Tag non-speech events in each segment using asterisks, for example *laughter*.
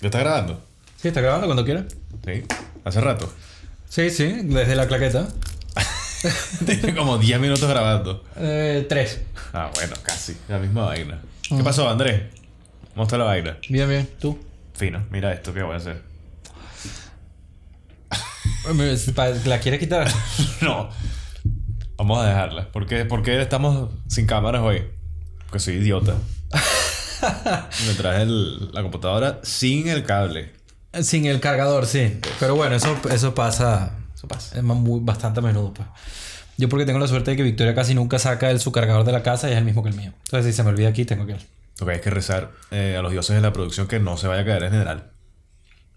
¿Ya está grabando? Sí, está grabando cuando quiera. Sí. Hace rato. Sí, sí, desde la claqueta. *laughs* Tiene como 10 minutos grabando. Eh, tres. Ah, bueno, casi. La misma vaina. ¿Qué pasó, Andrés? ¿Cómo está la vaina? Bien, bien. ¿Tú? Fino. Mira esto que voy a hacer. ¿La quieres quitar? *laughs* no. Vamos a dejarla. ¿Por qué, por qué estamos sin cámaras hoy? Porque soy idiota. Me traje el- la computadora sin el cable. Sin el cargador, sí. Pero bueno, eso, eso pasa. Eso pasa. Es muy, bastante a menudo, pues. Yo porque tengo la suerte de que Victoria casi nunca saca el, su cargador de la casa y es el mismo que el mío. Entonces, si se me olvida aquí, tengo que ir. Que hay que rezar eh, a los dioses de la producción que no se vaya a caer en general.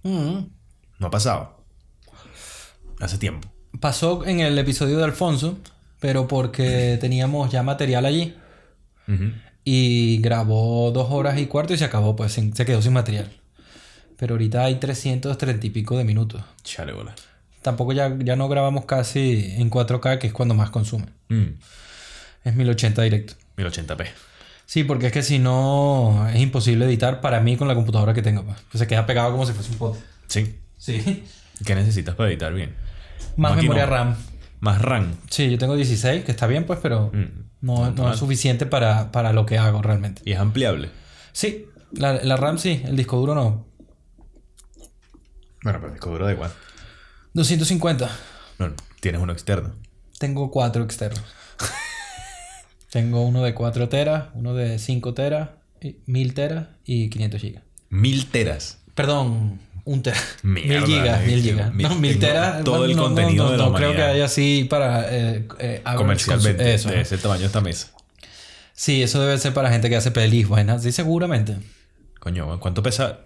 No ha pasado. Hace tiempo. Pasó en el episodio de Alfonso, pero porque teníamos ya material allí. Ujú. Y grabó dos horas y cuarto y se acabó, pues sin- se quedó sin material. Pero ahorita hay 330 y pico de minutos. Chale, bola. Tampoco ya, ya no grabamos casi en 4K, que es cuando más consume. Mm. Es 1080 directo. 1080p. Sí, porque es que si no es imposible editar para mí con la computadora que tengo. Pues, se queda pegado como si fuese un pote. Sí. Sí. ¿Qué necesitas para editar bien? Más memoria no. RAM. Más RAM. Sí, yo tengo 16, que está bien, pues, pero Mm. No, no es suficiente para, para lo que hago realmente. Y es ampliable. Sí, la, la RAM sí, el disco duro no. Bueno, pero el disco duro da igual. 250. No, tienes uno externo. Tengo cuatro externos. *laughs* Tengo uno de 4 teras, uno de 5 teras, y- 1000 teras y 500 gigas. Mil teras. Perdón, un tera. Mierda, 1000 gigas, 1000 gigas. mil- No, 1000 tengo teras. todo el no, no, contenido no, de la no creo que haya así para eh, eh, Comercialmente. Eso. De ese tamaño esta mesa. Sí, eso debe ser para gente que hace pelis buenas. Sí, seguramente. Coño, ¿cuánto pesa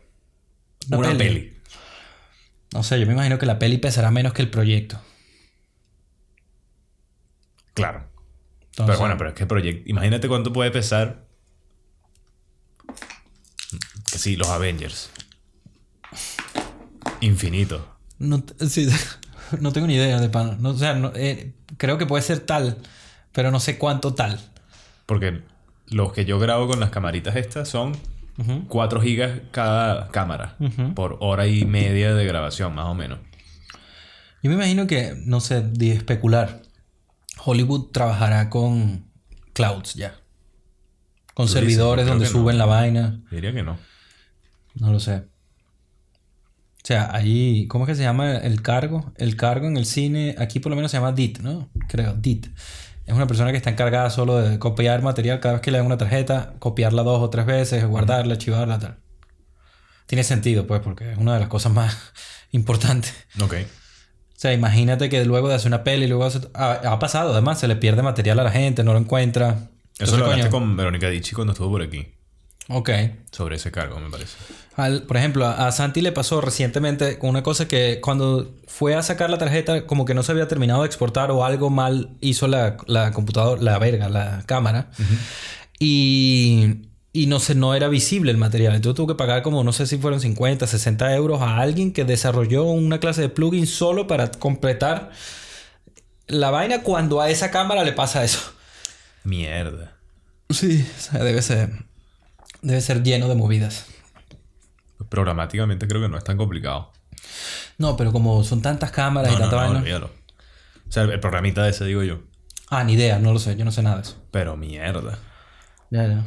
Una una, peli. peli? No sé, yo me imagino que la peli pesará menos que el proyecto. Claro. Entonces, pero bueno, pero es que proyecto. Imagínate cuánto puede pesar. Que sí, los Avengers. Infinito. No, sí, *laughs* no tengo ni idea de pan. No, o sea, no, eh, creo que puede ser tal, pero no sé cuánto tal. Porque los que yo grabo con las camaritas estas son 4 gigas cada cámara. Por hora y media de grabación, más o menos. Yo me imagino que, no sé, de especular, Hollywood trabajará con clouds ya. Con dices, servidores donde no. suben la vaina. Diría que no. No lo sé. O sea, ahí, ¿cómo es que se llama el cargo? El cargo en el cine, aquí por lo menos se llama DIT, ¿no? Creo, DIT. Es una persona que está encargada solo de copiar material cada vez que le dan una tarjeta, copiarla dos o tres veces, guardarla, archivarla, tal. Tiene sentido, pues, porque es una de las cosas más *laughs* importantes. Ok. O sea, imagínate que luego de hacer una peli, luego hace- ha, ha pasado, además, se le pierde material a la gente, no lo encuentra. Eso lo coño, con Verónica Dichi cuando estuvo por aquí. Ok. Sobre ese cargo, me parece. Al- por ejemplo, a, a Santi le pasó recientemente con una cosa que cuando fue a sacar la tarjeta, como que no se había terminado de exportar o algo mal hizo la, la computadora, la verga, la cámara. Y, y no sé, no era visible el material. Entonces tuvo que pagar como, no sé si fueron 50, 60 euros a alguien que desarrolló una clase de plugin solo para completar la vaina cuando a esa cámara le pasa eso. Mierda. Sí, o sea, debe ser, debe ser lleno de movidas. Programáticamente creo que no es tan complicado. No, pero como son tantas cámaras No, y no, tanta no, vaina. olvídalo. O sea, el programita ese, digo yo. Ah, ni idea, no lo sé, yo no sé nada de eso. Pero mierda. Ya, ya.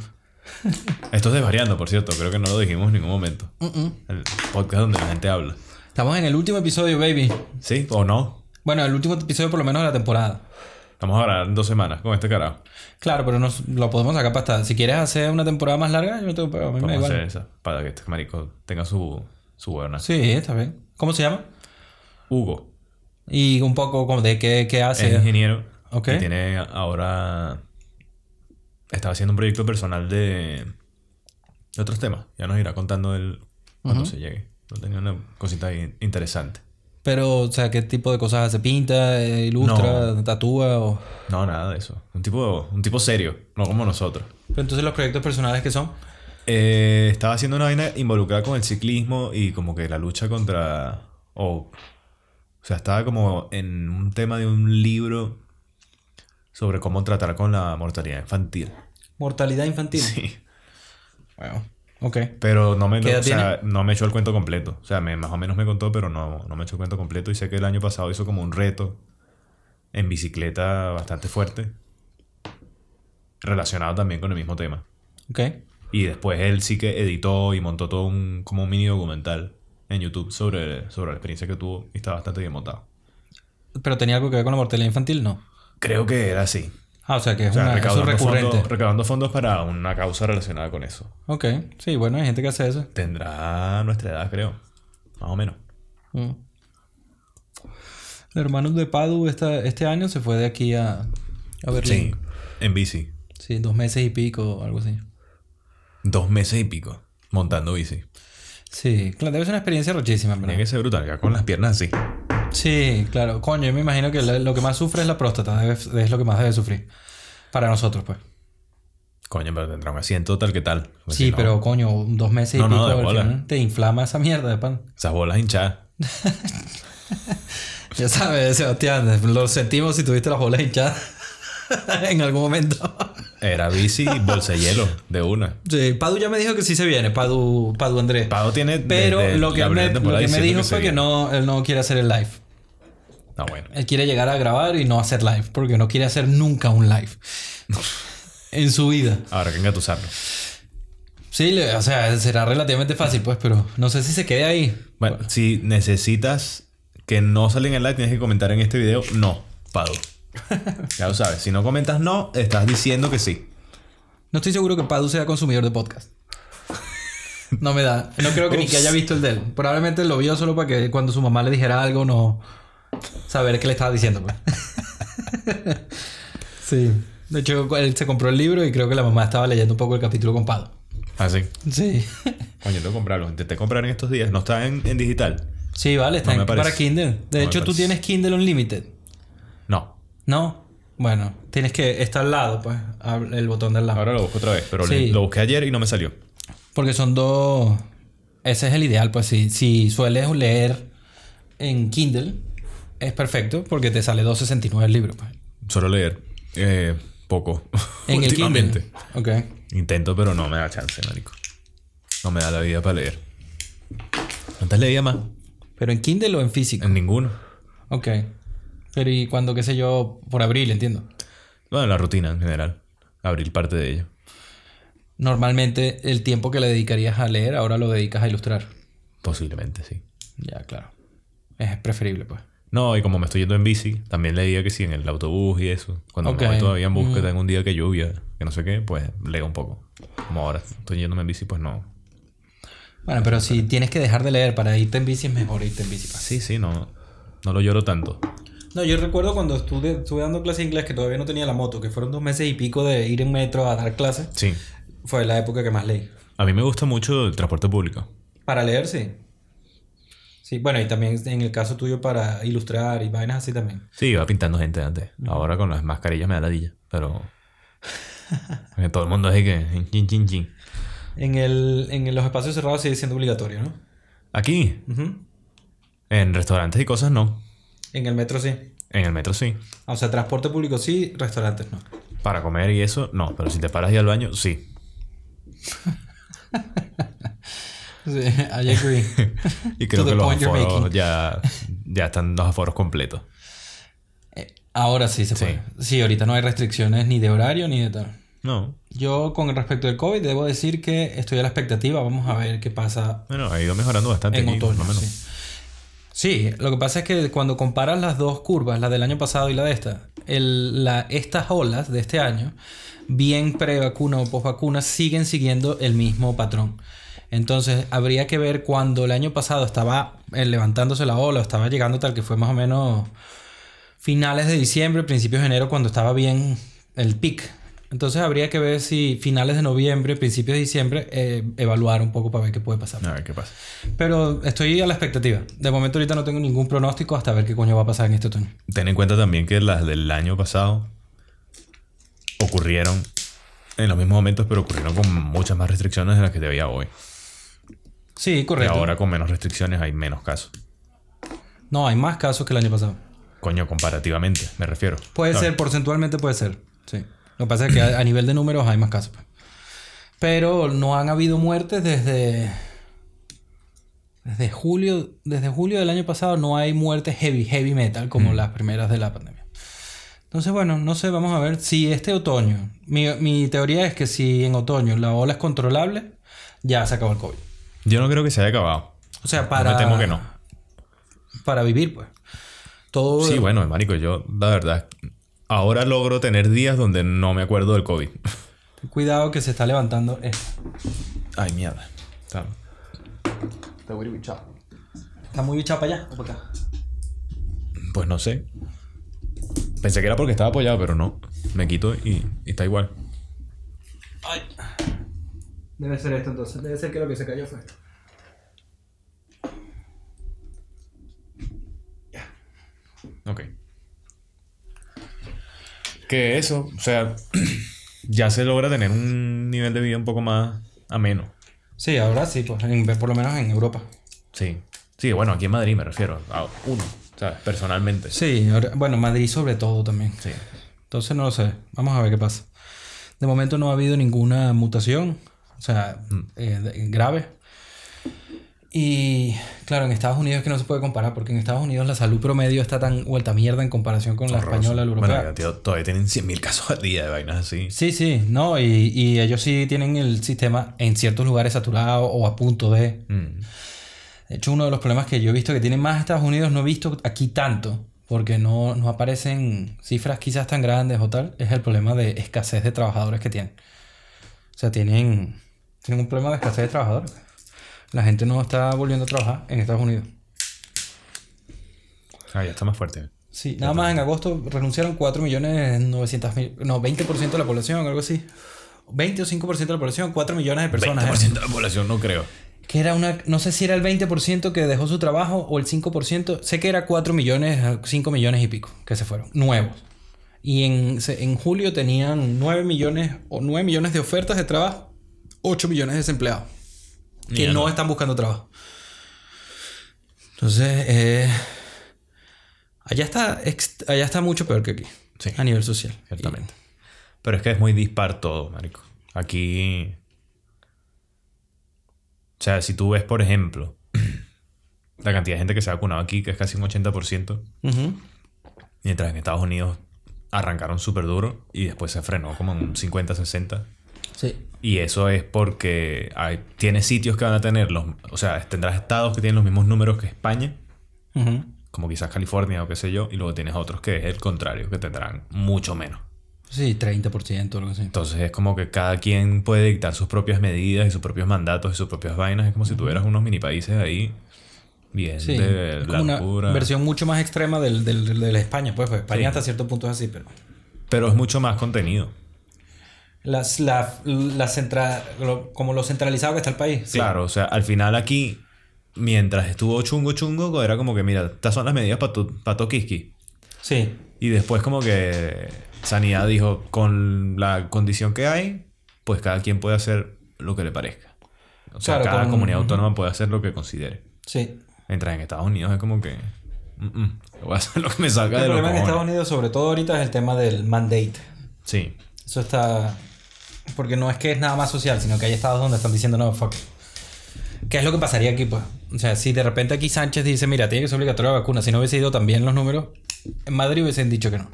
Esto es desvariando, por cierto. Creo que no lo dijimos en ningún momento. El podcast donde la gente habla. Estamos en el último episodio, baby. ¿Sí o no? Bueno, el último episodio por lo menos de la temporada. Vamos a grabar en dos semanas con este carajo. Claro, pero nos, lo podemos sacar para estar. Si quieres hacer una temporada más larga, yo no tengo problema. A mí me da igual. hacer esa. Para que este marico tenga su, su buena. Sí, está bien. ¿Cómo se llama? Hugo Y un poco como de qué, qué hace. es ingeniero. Ok. Y tiene ahora... Estaba haciendo un proyecto personal de... De otros temas. Ya nos irá contando él cuando se llegue. Pero Tenía una cosita interesante. Pero, o sea, ¿qué tipo de cosas hace? ¿Pinta, eh, ilustra, tatúa? O... No, nada de eso. Un tipo, un tipo serio. No como nosotros. Pero entonces los proyectos personales que son. Eh, estaba haciendo una vaina involucrada con el ciclismo y como que la lucha contra... O, o sea, estaba como en un tema de un libro sobre cómo tratar con la mortalidad infantil. Mortalidad infantil. Sí. Bueno. Ok. Pero no me, ¿Qué edad o sea, no me echó el cuento completo. O sea, me, más o menos me contó, pero no, no me echó el cuento completo. Y sé que el año pasado hizo como un reto en bicicleta bastante fuerte. Relacionado también con el mismo tema. Ok. Y después él sí que editó y montó todo un, como un mini documental en YouTube sobre, sobre la experiencia que tuvo y está bastante bien montado. ¿Pero tenía algo que ver con la mortalidad infantil? No. Creo que era así. Ah, o sea que es O sea, una, eso recaudando, recurrente. fondos, recaudando fondos para una causa relacionada con eso. Ok. Sí, bueno, hay gente que hace eso. Tendrá nuestra edad, creo. Más o menos. Mm. El hermano de Padu esta, este año se fue de aquí a, a Sí, Berlín. en bici. Sí. dos meses y pico, algo así. Dos meses y pico montando bici. Sí, claro, debe ser una experiencia rochísima, en Tiene que ser brutal, ya con las piernas así. Sí, claro. Coño, yo me imagino que lo que más sufre es la próstata. es lo que más debe sufrir. Para nosotros, pues. Coño, pero tendrá un asiento tal que tal. Porque Sí, no, pero coño, dos meses y No, no, pico de al bola. final te inflama esa mierda de pan. Esas bolas hinchadas. *laughs* Ya sabes, Sebastián, lo sentimos si tuviste las bolas hinchadas *laughs* en algún momento. Era bici y bolsa de hielo, de una. Sí, Padu ya me dijo que sí se viene, Padu, Padu Andrés. Pado tiene. Pero lo que, me, lo que me dijo fue que no, él no quiere hacer el live. Ah, bueno. Él quiere llegar a grabar y no hacer live, porque no quiere hacer nunca un live. *laughs* en su vida. Ahora que engatusarlo. Sí, o sea, será relativamente fácil, pues, pero no sé si se quede ahí. Bueno, si necesitas que no salga en el live, tienes que comentar en este video no, Pado. ya lo sabes. Si no comentas no, estás diciendo que sí. No estoy seguro que Padu sea consumidor de podcast. No me da. No creo que ni que haya visto el de él. Probablemente lo vio solo para que cuando su mamá le dijera algo no saber qué le estaba diciendo. Pues. *laughs* sí. De hecho, él se compró el libro y creo que la mamá estaba leyendo un poco el capítulo con Padu. Así. Sí. Coño, tengo que comprarlo. Intenté comprar en estos días. No está en, en digital. Sí, vale, está No en- para Kindle. De No hecho, tú tienes Kindle Unlimited. No. ¿No? Bueno, tienes que estar al lado, pues, el botón del lado. Ahora lo busco otra vez. Pero Sí. lo busqué ayer y no me salió. Porque son dos. Ese es el ideal, pues si, si sueles leer en Kindle, es perfecto porque te sale 2.69 el libro. Pues. Solo leer. Eh, poco. *laughs* En el Últimamente. Kindle. Ok. Intento, pero no me da chance, marico. No me da la vida para leer. ¿Cuántas leía más? Pero en Kindle o en físico. En ninguno. Ok. Pero y cuando, qué sé yo, por abril, entiendo. Bueno, la rutina en general. Abrir parte de ella. Normalmente el tiempo que le dedicarías a leer, ahora lo dedicas a ilustrar. Posiblemente, sí. Ya, claro. Es preferible, pues. No, y como me estoy yendo en bici, también leía que sí, en el autobús y eso. Cuando me voy todavía en búsqueda en un día que lluvia, que no sé qué, pues leo un poco. Como ahora estoy yéndome en bici, pues no. Bueno, pero si tienes que dejar de leer para irte en bici, es mejor irte en bici. pues. Sí, sí, no, no lo lloro tanto. No, yo recuerdo cuando estuve, estuve dando clase de inglés que todavía no tenía la moto, que fueron dos meses y pico de ir en metro a dar clases. Sí. Fue la época que más leí. A mí me gusta mucho el transporte público. Para leer, sí. Sí, bueno, y también en el caso tuyo para ilustrar y vainas así también. Sí, iba pintando gente antes. Ahora con las mascarillas me da ladilla, pero... todo el mundo es que... Chin, chin, chin. En, el, en los espacios cerrados sigue siendo obligatorio, ¿no? Aquí, en restaurantes y cosas no. En el metro sí. En el metro sí. O sea, transporte público sí, restaurantes no. Para comer y eso, no. Pero si te paras y al baño, sí. *laughs* Sí, I agree. *laughs* Y creo que los aforos ya, ya están los aforos completos. Eh, Ahora sí se puede. Sí, ahorita no hay restricciones ni de horario ni de tal. No. Yo con respecto del COVID debo decir que estoy a la expectativa. Vamos a ver qué pasa Bueno, ha ido mejorando bastante en aquí, otoño. menos. Sí. Sí, lo que pasa es que cuando comparas las dos curvas, la del año pasado y la de esta, el- la, estas olas de este año, bien pre-vacuna o post-vacuna, siguen siguiendo el mismo patrón. Entonces, habría que ver cuando el año pasado estaba eh, levantándose la ola, estaba llegando tal que fue más o menos finales de diciembre, principios de enero, cuando estaba bien el pic. Entonces, habría que ver si finales de noviembre, principios de diciembre, eh, evaluar un poco para ver qué puede pasar. A ver qué pasa. Pero estoy a la expectativa. De momento ahorita no tengo ningún pronóstico hasta ver qué coño va a pasar en este otoño. Ten en cuenta también que las del año pasado ocurrieron en los mismos momentos, pero ocurrieron con muchas más restricciones de las que te había hoy. Sí, Y correcto. ahora con menos restricciones hay menos casos. No, hay más casos que el año pasado. Coño, comparativamente, me refiero. Puede No, ser, porcentualmente puede ser. Sí. Lo que pasa es que a, a nivel de números hay más casos. pues. Pero no han habido muertes desde. Desde julio, desde julio del año pasado no hay muertes heavy, heavy metal como las primeras de la pandemia. Entonces, bueno, no sé, vamos a ver si este otoño, mi, mi teoría es que si en otoño la ola es controlable, ya se acabó el COVID. Yo no creo que se haya acabado. O sea, para. Me temo que no. Para vivir, pues. Todo. Sí, bueno, marico, yo, la verdad, ahora logro tener días donde no me acuerdo del COVID. Ten *laughs* Cuidado que se está levantando esto. Ay, mierda. Está- Está muy bichado para allá o para acá. Pues no sé. Pensé que era porque estaba apoyado, pero no. Me quito y, y está igual. Ay. Debe ser esto entonces. Debe ser que lo que se cayó fue esto. Ok. Que eso, o sea, *clears throat* ya se logra tener un nivel de vida un poco más ameno. Sí, ahora sí, pues en- por lo menos en Europa. Sí. Sí, bueno, aquí en Madrid me refiero. A uno, ¿sabes? Personalmente. Sí, ahora- bueno, Madrid sobre todo también. Sí. Entonces no lo sé. Vamos a ver qué pasa. De momento no ha habido ninguna mutación, o sea, eh, de- grave. Y claro, en Estados Unidos es que no se puede comparar, porque en Estados Unidos la salud promedio está tan vuelta mierda en comparación con la española, la europea. Bueno, tío, todavía tienen 100.000 casos al día de vainas así. Sí, sí, no, y, y ellos sí tienen el sistema en ciertos lugares saturado o a punto de. Mm. De hecho, uno de los problemas que yo he visto que tienen más Estados Unidos, no he visto aquí tanto, porque no, no aparecen cifras quizás tan grandes o tal, es el problema de escasez de trabajadores que tienen. O sea, tienen, tienen un problema de escasez de trabajadores. La gente no está volviendo a trabajar en Estados Unidos. Ah, ya está más fuerte. Sí, nada más en agosto renunciaron 4.900.000, no, 20% de la población, algo así. 20 o 5% de la población, 4 millones de personas. ¿eh? 20% de la población no creo. Que era una, no sé si era el 20% que dejó su trabajo o el 5%, sé que era 4 millones, 5 millones y pico que se fueron, nuevos. Y en, en julio tenían 9 millones o 9 millones de ofertas de trabajo, 8 millones de desempleados que Mierda. no están buscando trabajo. Entonces, eh, allá, está, allá está mucho peor que aquí, Sí. a nivel social. Ciertamente. Pero es que es muy dispar todo, marico. Aquí... O sea, si tú ves, por ejemplo, *clears throat* la cantidad de gente que se ha vacunado aquí, que es casi un 80%, Y- Ujú. mientras en Estados Unidos arrancaron súper duro y después se frenó como en un 50-60. Sí. Y eso es porque hay, tienes sitios que van a tener los... O sea, tendrás estados que tienen los mismos números que España, como quizás California o qué sé yo, y luego tienes otros que es el contrario, que tendrán mucho menos. Sí, 30% o algo así. Entonces es como que cada quien puede dictar sus propias medidas y sus propios mandatos y sus propias vainas. Es como si tuvieras unos mini países ahí bien Sí, de es la como una versión mucho más extrema del, del, del- de la España. Pues, pues España Sí. hasta cierto punto es así, pero... Pero es mucho más contenido. Las, la, la centra- lo- como lo centralizado que está el país. sí. Claro, o sea, al final aquí, mientras estuvo chungo chungo, era como que, mira, estas son las medidas para tu, pa' Tokiski. Sí. Y después como que Sanidad dijo, con la condición que hay, pues cada quien puede hacer lo que le parezca. O sea, Claro, cada con- comunidad autónoma puede hacer lo que considere. Sí. Mientras en Estados Unidos es como que... "Mm, mm, voy a hacer lo que me salga El de los problema en cojones". Estados Unidos, sobre todo ahorita, es el tema del mandate. Sí. Eso está... Porque no es que es nada más social, sino que hay estados donde están diciendo, no, fuck. ¿Qué es lo que pasaría aquí, pues? O sea, si de repente aquí Sánchez dice, mira, tiene que ser obligatoria la vacuna, si no hubiese ido también los números, en Madrid hubiesen dicho que no.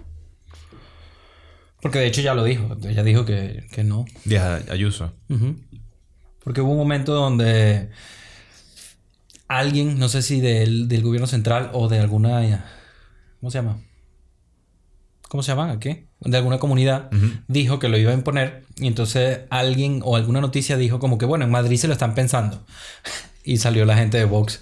Porque de hecho ya lo dijo, ella dijo que, que no. Díaz Ayuso. Porque hubo un momento donde alguien, no sé si del, del gobierno central o de alguna... ¿Cómo se llama? ¿Cómo se llama? ¿Qué? De alguna comunidad dijo que lo iba a imponer y entonces alguien o alguna noticia dijo como que bueno, en Madrid se lo están pensando. *laughs* y salió la gente de Vox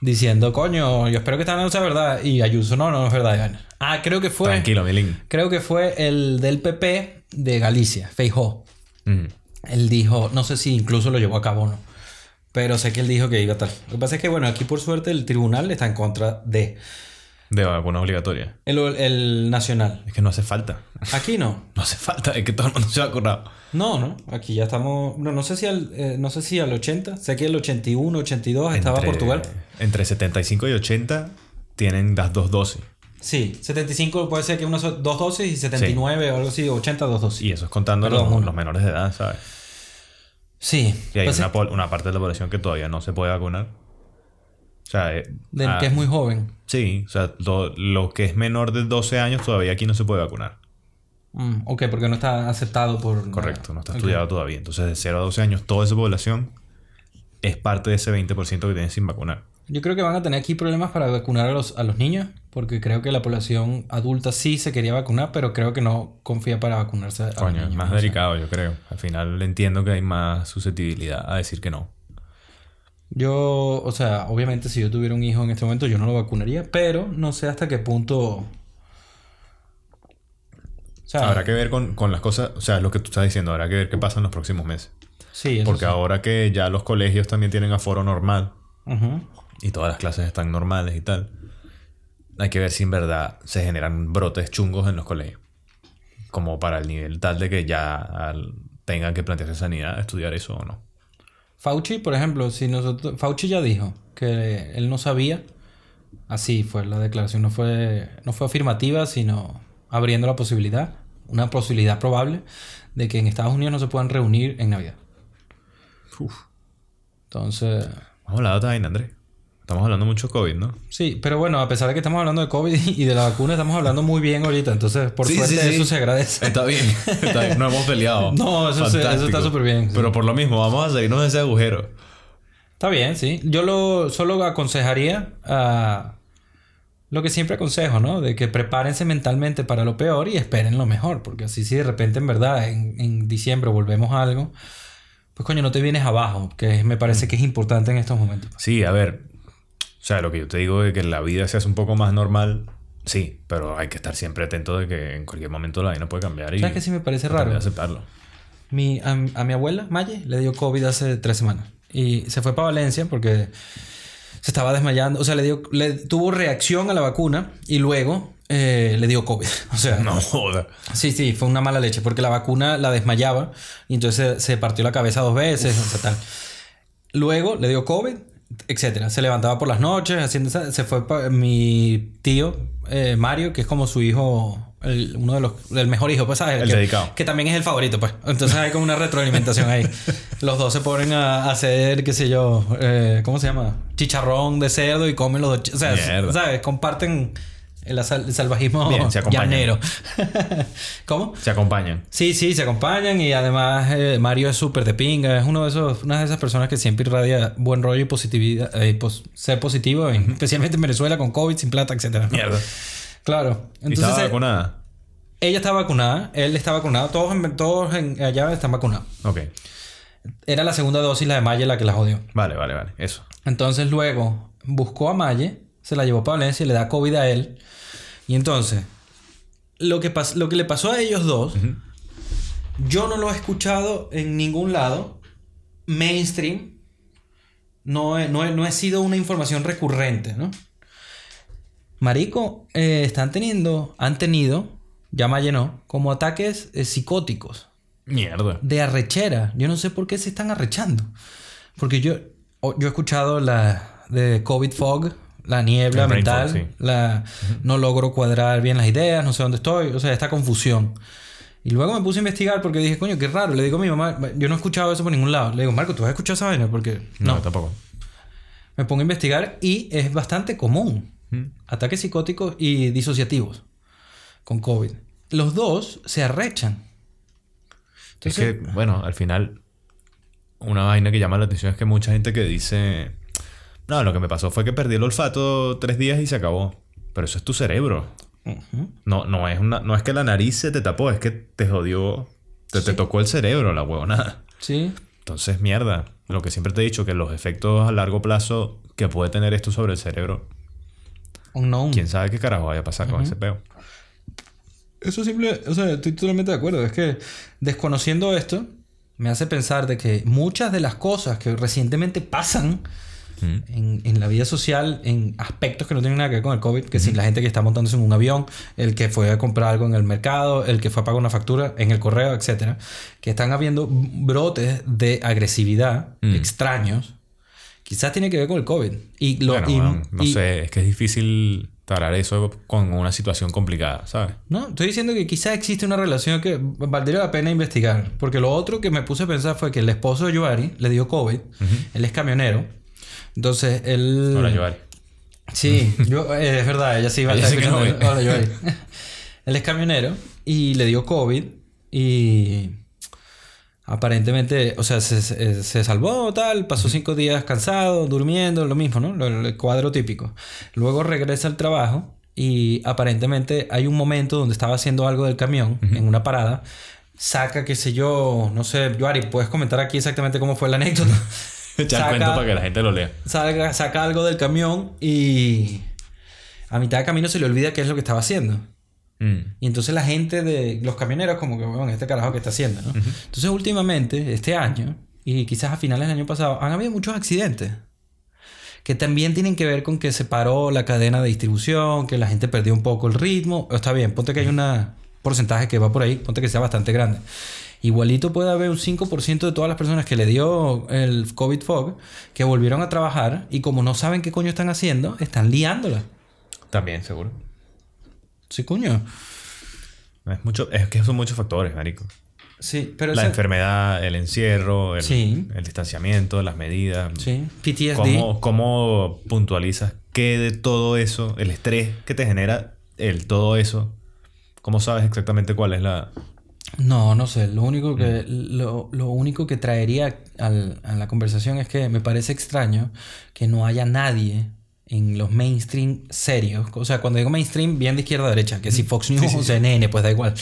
diciendo, coño, yo espero que esta no sea verdad. Y Ayuso, no, no es verdad. Ah, creo que fue... Tranquilo, Milín. Creo que fue el del PP de Galicia, Feijó. Mm. Él dijo, no sé si incluso lo llevó a cabo o no, pero sé que él dijo que iba a tal. Lo que pasa es que, bueno, aquí por suerte el tribunal está en contra de De vacuna obligatoria. el, el nacional. Es que no hace falta. Aquí no. *laughs* No hace falta, es que todo el mundo se ha acordado. No, no. Aquí ya estamos. No, no sé si al, eh, no sé si al 80. Sé que el 81, 82 estaba Entre- Portugal. Entre 75 y 80 tienen las dos dosis. Sí, 75 puede ser que son dos dosis y 79 o algo así, 80 dos dosis. Y eso es contando Perdón, los, los menores de edad, ¿sabes? Sí. Y hay Pues una, pol- una parte de la población que todavía no se puede vacunar. O sea, eh, del ah, que es muy joven. Sí, o sea, lo, lo que es menor de 12 años todavía aquí no se puede vacunar. Mm, ok, porque no está aceptado por... Correcto, no está estudiado todavía. Entonces, de 0 a 12 años, toda esa población es parte de ese 20% que tienen sin vacunar. Yo creo que van a tener aquí problemas para vacunar a los, a los niños, porque creo que la población adulta sí se quería vacunar, pero creo que no confía para vacunarse a los Coño, es más delicado, yo creo. Al final entiendo que hay más susceptibilidad a decir que no. Yo, o sea, obviamente si yo tuviera un hijo en este momento yo no lo vacunaría, pero no sé hasta qué punto... O sea, Habrá que ver con, con las cosas, o sea, lo que tú estás diciendo, habrá que ver qué pasa en los próximos meses. sí, eso Porque sí. ahora que ya los colegios también tienen aforo normal y todas las clases están normales y tal, hay que ver si en verdad se generan brotes chungos en los colegios. Como para el nivel tal de que ya tengan que plantearse sanidad, estudiar eso o no. Fauci, por ejemplo, si nosotros... Fauci ya dijo que él no sabía. Así fue, la declaración no fue, no fue afirmativa, sino abriendo la posibilidad, una posibilidad probable, de que en Estados Unidos no se puedan reunir en Navidad. Uf. Entonces, Vamos a de otra vaina, Andrés. Estamos hablando mucho COVID, ¿no? sí, pero bueno, a pesar de que estamos hablando de COVID y de la vacuna, estamos hablando muy bien ahorita. Entonces, por Sí, suerte, sí, sí. eso se agradece. Está bien, está bien. No hemos peleado. *laughs* No, eso se- eso está súper bien. Pero por lo mismo, vamos a salirnos de ese agujero. Está bien, sí. Yo lo solo aconsejaría a lo que siempre aconsejo, ¿no? De que prepárense mentalmente para lo peor y esperen lo mejor. Porque así si de repente en verdad en, en diciembre volvemos a algo, pues coño, no te vienes abajo, que me parece que es importante en estos momentos. Sí, a ver. O sea, lo que yo te digo de que la vida se hace un poco más normal, sí, pero hay que estar siempre atento de que en cualquier momento la vaina puede cambiar y ¿Sabes qué sí me parece raro? aceptarlo. Mi, a, a mi abuela, Maye, le dio COVID hace tres semanas. Y se fue para Valencia porque se estaba desmayando. O sea, le, dio, le tuvo reacción a la vacuna y luego eh, le dio COVID. *laughs* O sea, No joda. Sí, sí, fue una mala leche porque la vacuna la desmayaba y entonces se, se partió la cabeza dos veces, o sea, tal. Luego le dio COVID, etcétera. Se levantaba por las noches, haciendo esa- se fue pa- mi tío eh, Mario, que es como su hijo, el- uno de los del mejor hijo, pues sabes, El que, dedicado. que también es el favorito, pues. Entonces hay como una retroalimentación ahí. *laughs* Los dos se ponen a hacer, qué sé yo, eh, ¿cómo se llama? Chicharrón de cerdo y comen los dos, o sea, Mierda. sabes, comparten el, sal- el salvajismo Bien, se llanero. *laughs* ¿Cómo? Se acompañan. Sí, sí, se acompañan y además eh, Mario es súper de pinga, es uno de esos, una de esas personas que siempre irradia buen rollo y positividad, eh, pos- ser positivo, en- especialmente en Venezuela con COVID, sin plata, etcétera. Mierda. Claro. ¿Y Entonces, estaba eh, vacunada? ella está vacunada, él está vacunado, todos, en- todos en- allá están vacunados. Ok. Era la segunda dosis, la de Maye, la que la jodió. Vale, vale, vale. Eso. Entonces luego buscó a Maye, se la llevó para Valencia y le da COVID a él. Y entonces, lo que, pas- lo que le pasó a ellos dos, yo no lo he escuchado en ningún lado, mainstream, no he, no he- no he sido una información recurrente, ¿no? Marico, eh, están teniendo, han tenido, ya Maye no, como ataques eh, psicóticos Mierda. de arrechera. Yo no sé por qué se están arrechando. Porque yo, yo he escuchado la de COVID fog, la niebla El mental, fog, sí. la no logro cuadrar bien las ideas, no sé dónde estoy, o sea, esta confusión. Y luego me puse a investigar porque dije, coño, qué raro. Le digo a mi mamá, yo no he escuchado eso por ningún lado. Le digo, Marco, ¿tú has escuchado esa vaina? Porque No, no. tampoco. Me pongo a investigar y es bastante común. Ataques psicóticos y disociativos con COVID. Los dos se arrechan. es que, bueno, al final, una vaina que llama la atención es que mucha gente que dice, no, lo que me pasó fue que perdí el olfato tres días y se acabó. Pero eso es tu cerebro. No, no, es, una, no es que la nariz se te tapó, es que te jodió, te, te tocó el cerebro, la huevonada. Sí. Entonces, mierda. Lo que siempre te he dicho, que los efectos a largo plazo que puede tener esto sobre el cerebro, Unknown. quién sabe qué carajo vaya a pasar con ese peo. Eso simple, o sea, estoy totalmente de acuerdo. Es que desconociendo esto, me hace pensar de que muchas de las cosas que recientemente pasan Mm. en, en la vida social, en aspectos que no tienen nada que ver con el COVID, que si la gente que está montándose en un avión, el que fue a comprar algo en el mercado, el que fue a pagar una factura en el correo, etcétera, que están habiendo brotes de agresividad Mm. extraños, quizás tiene que ver con el COVID. Y lo, Bueno, y- weón, no y- sé, es que es difícil talar eso con una situación complicada, ¿sabes? No, estoy diciendo que quizás existe una relación que valdría la pena investigar. Porque lo otro que me puse a pensar fue que el esposo de Yuari le dio COVID. Él es camionero. Entonces, él... Hola, Yuari. Sí, yo, eh, es verdad, ella sí iba a estar no Hola, Yuari. él es camionero y le dio COVID y... Aparentemente, o sea, se, se- se salvó, tal, pasó cinco días cansado, durmiendo, lo mismo, ¿no? El cuadro típico. Luego regresa al trabajo y aparentemente hay un momento donde estaba haciendo algo del camión en una parada. Saca, qué sé yo, no sé, Yuari, ¿puedes comentar aquí exactamente cómo fue la anécdota? *laughs* Echar Saca- cuento para que la gente lo lea. Salga- saca algo del camión y a mitad de camino se le olvida qué es lo que estaba haciendo. Mm. Y entonces la gente de los camioneros como que, bueno, este carajo que está haciendo, ¿no? Entonces últimamente, este año, y quizás a finales del año pasado, han habido muchos accidentes. Que también tienen que ver con que se paró la cadena de distribución, que la gente perdió un poco el ritmo. Está bien, ponte que hay un porcentaje que va por ahí, ponte que sea bastante grande. Igualito puede haber un 5% de todas las personas que le dio el COVID fog que volvieron a trabajar y como no saben qué coño están haciendo, están liándola. También, seguro. Sí, coño. Es, mucho, es que son muchos factores, marico. Sí, pero La enfermedad, el encierro, el, Sí. el distanciamiento, las medidas. Sí, PTSD. ¿Cómo, ¿Cómo puntualizas qué de todo eso, el estrés que te genera el todo eso? ¿Cómo sabes exactamente cuál es la... No, no sé. Lo único que, Mm. lo, lo único que traería al- a la conversación es que me parece extraño que no haya nadie en los mainstream serios. O sea, cuando digo mainstream, bien de izquierda a derecha, que si Fox News o CNN, pues da igual.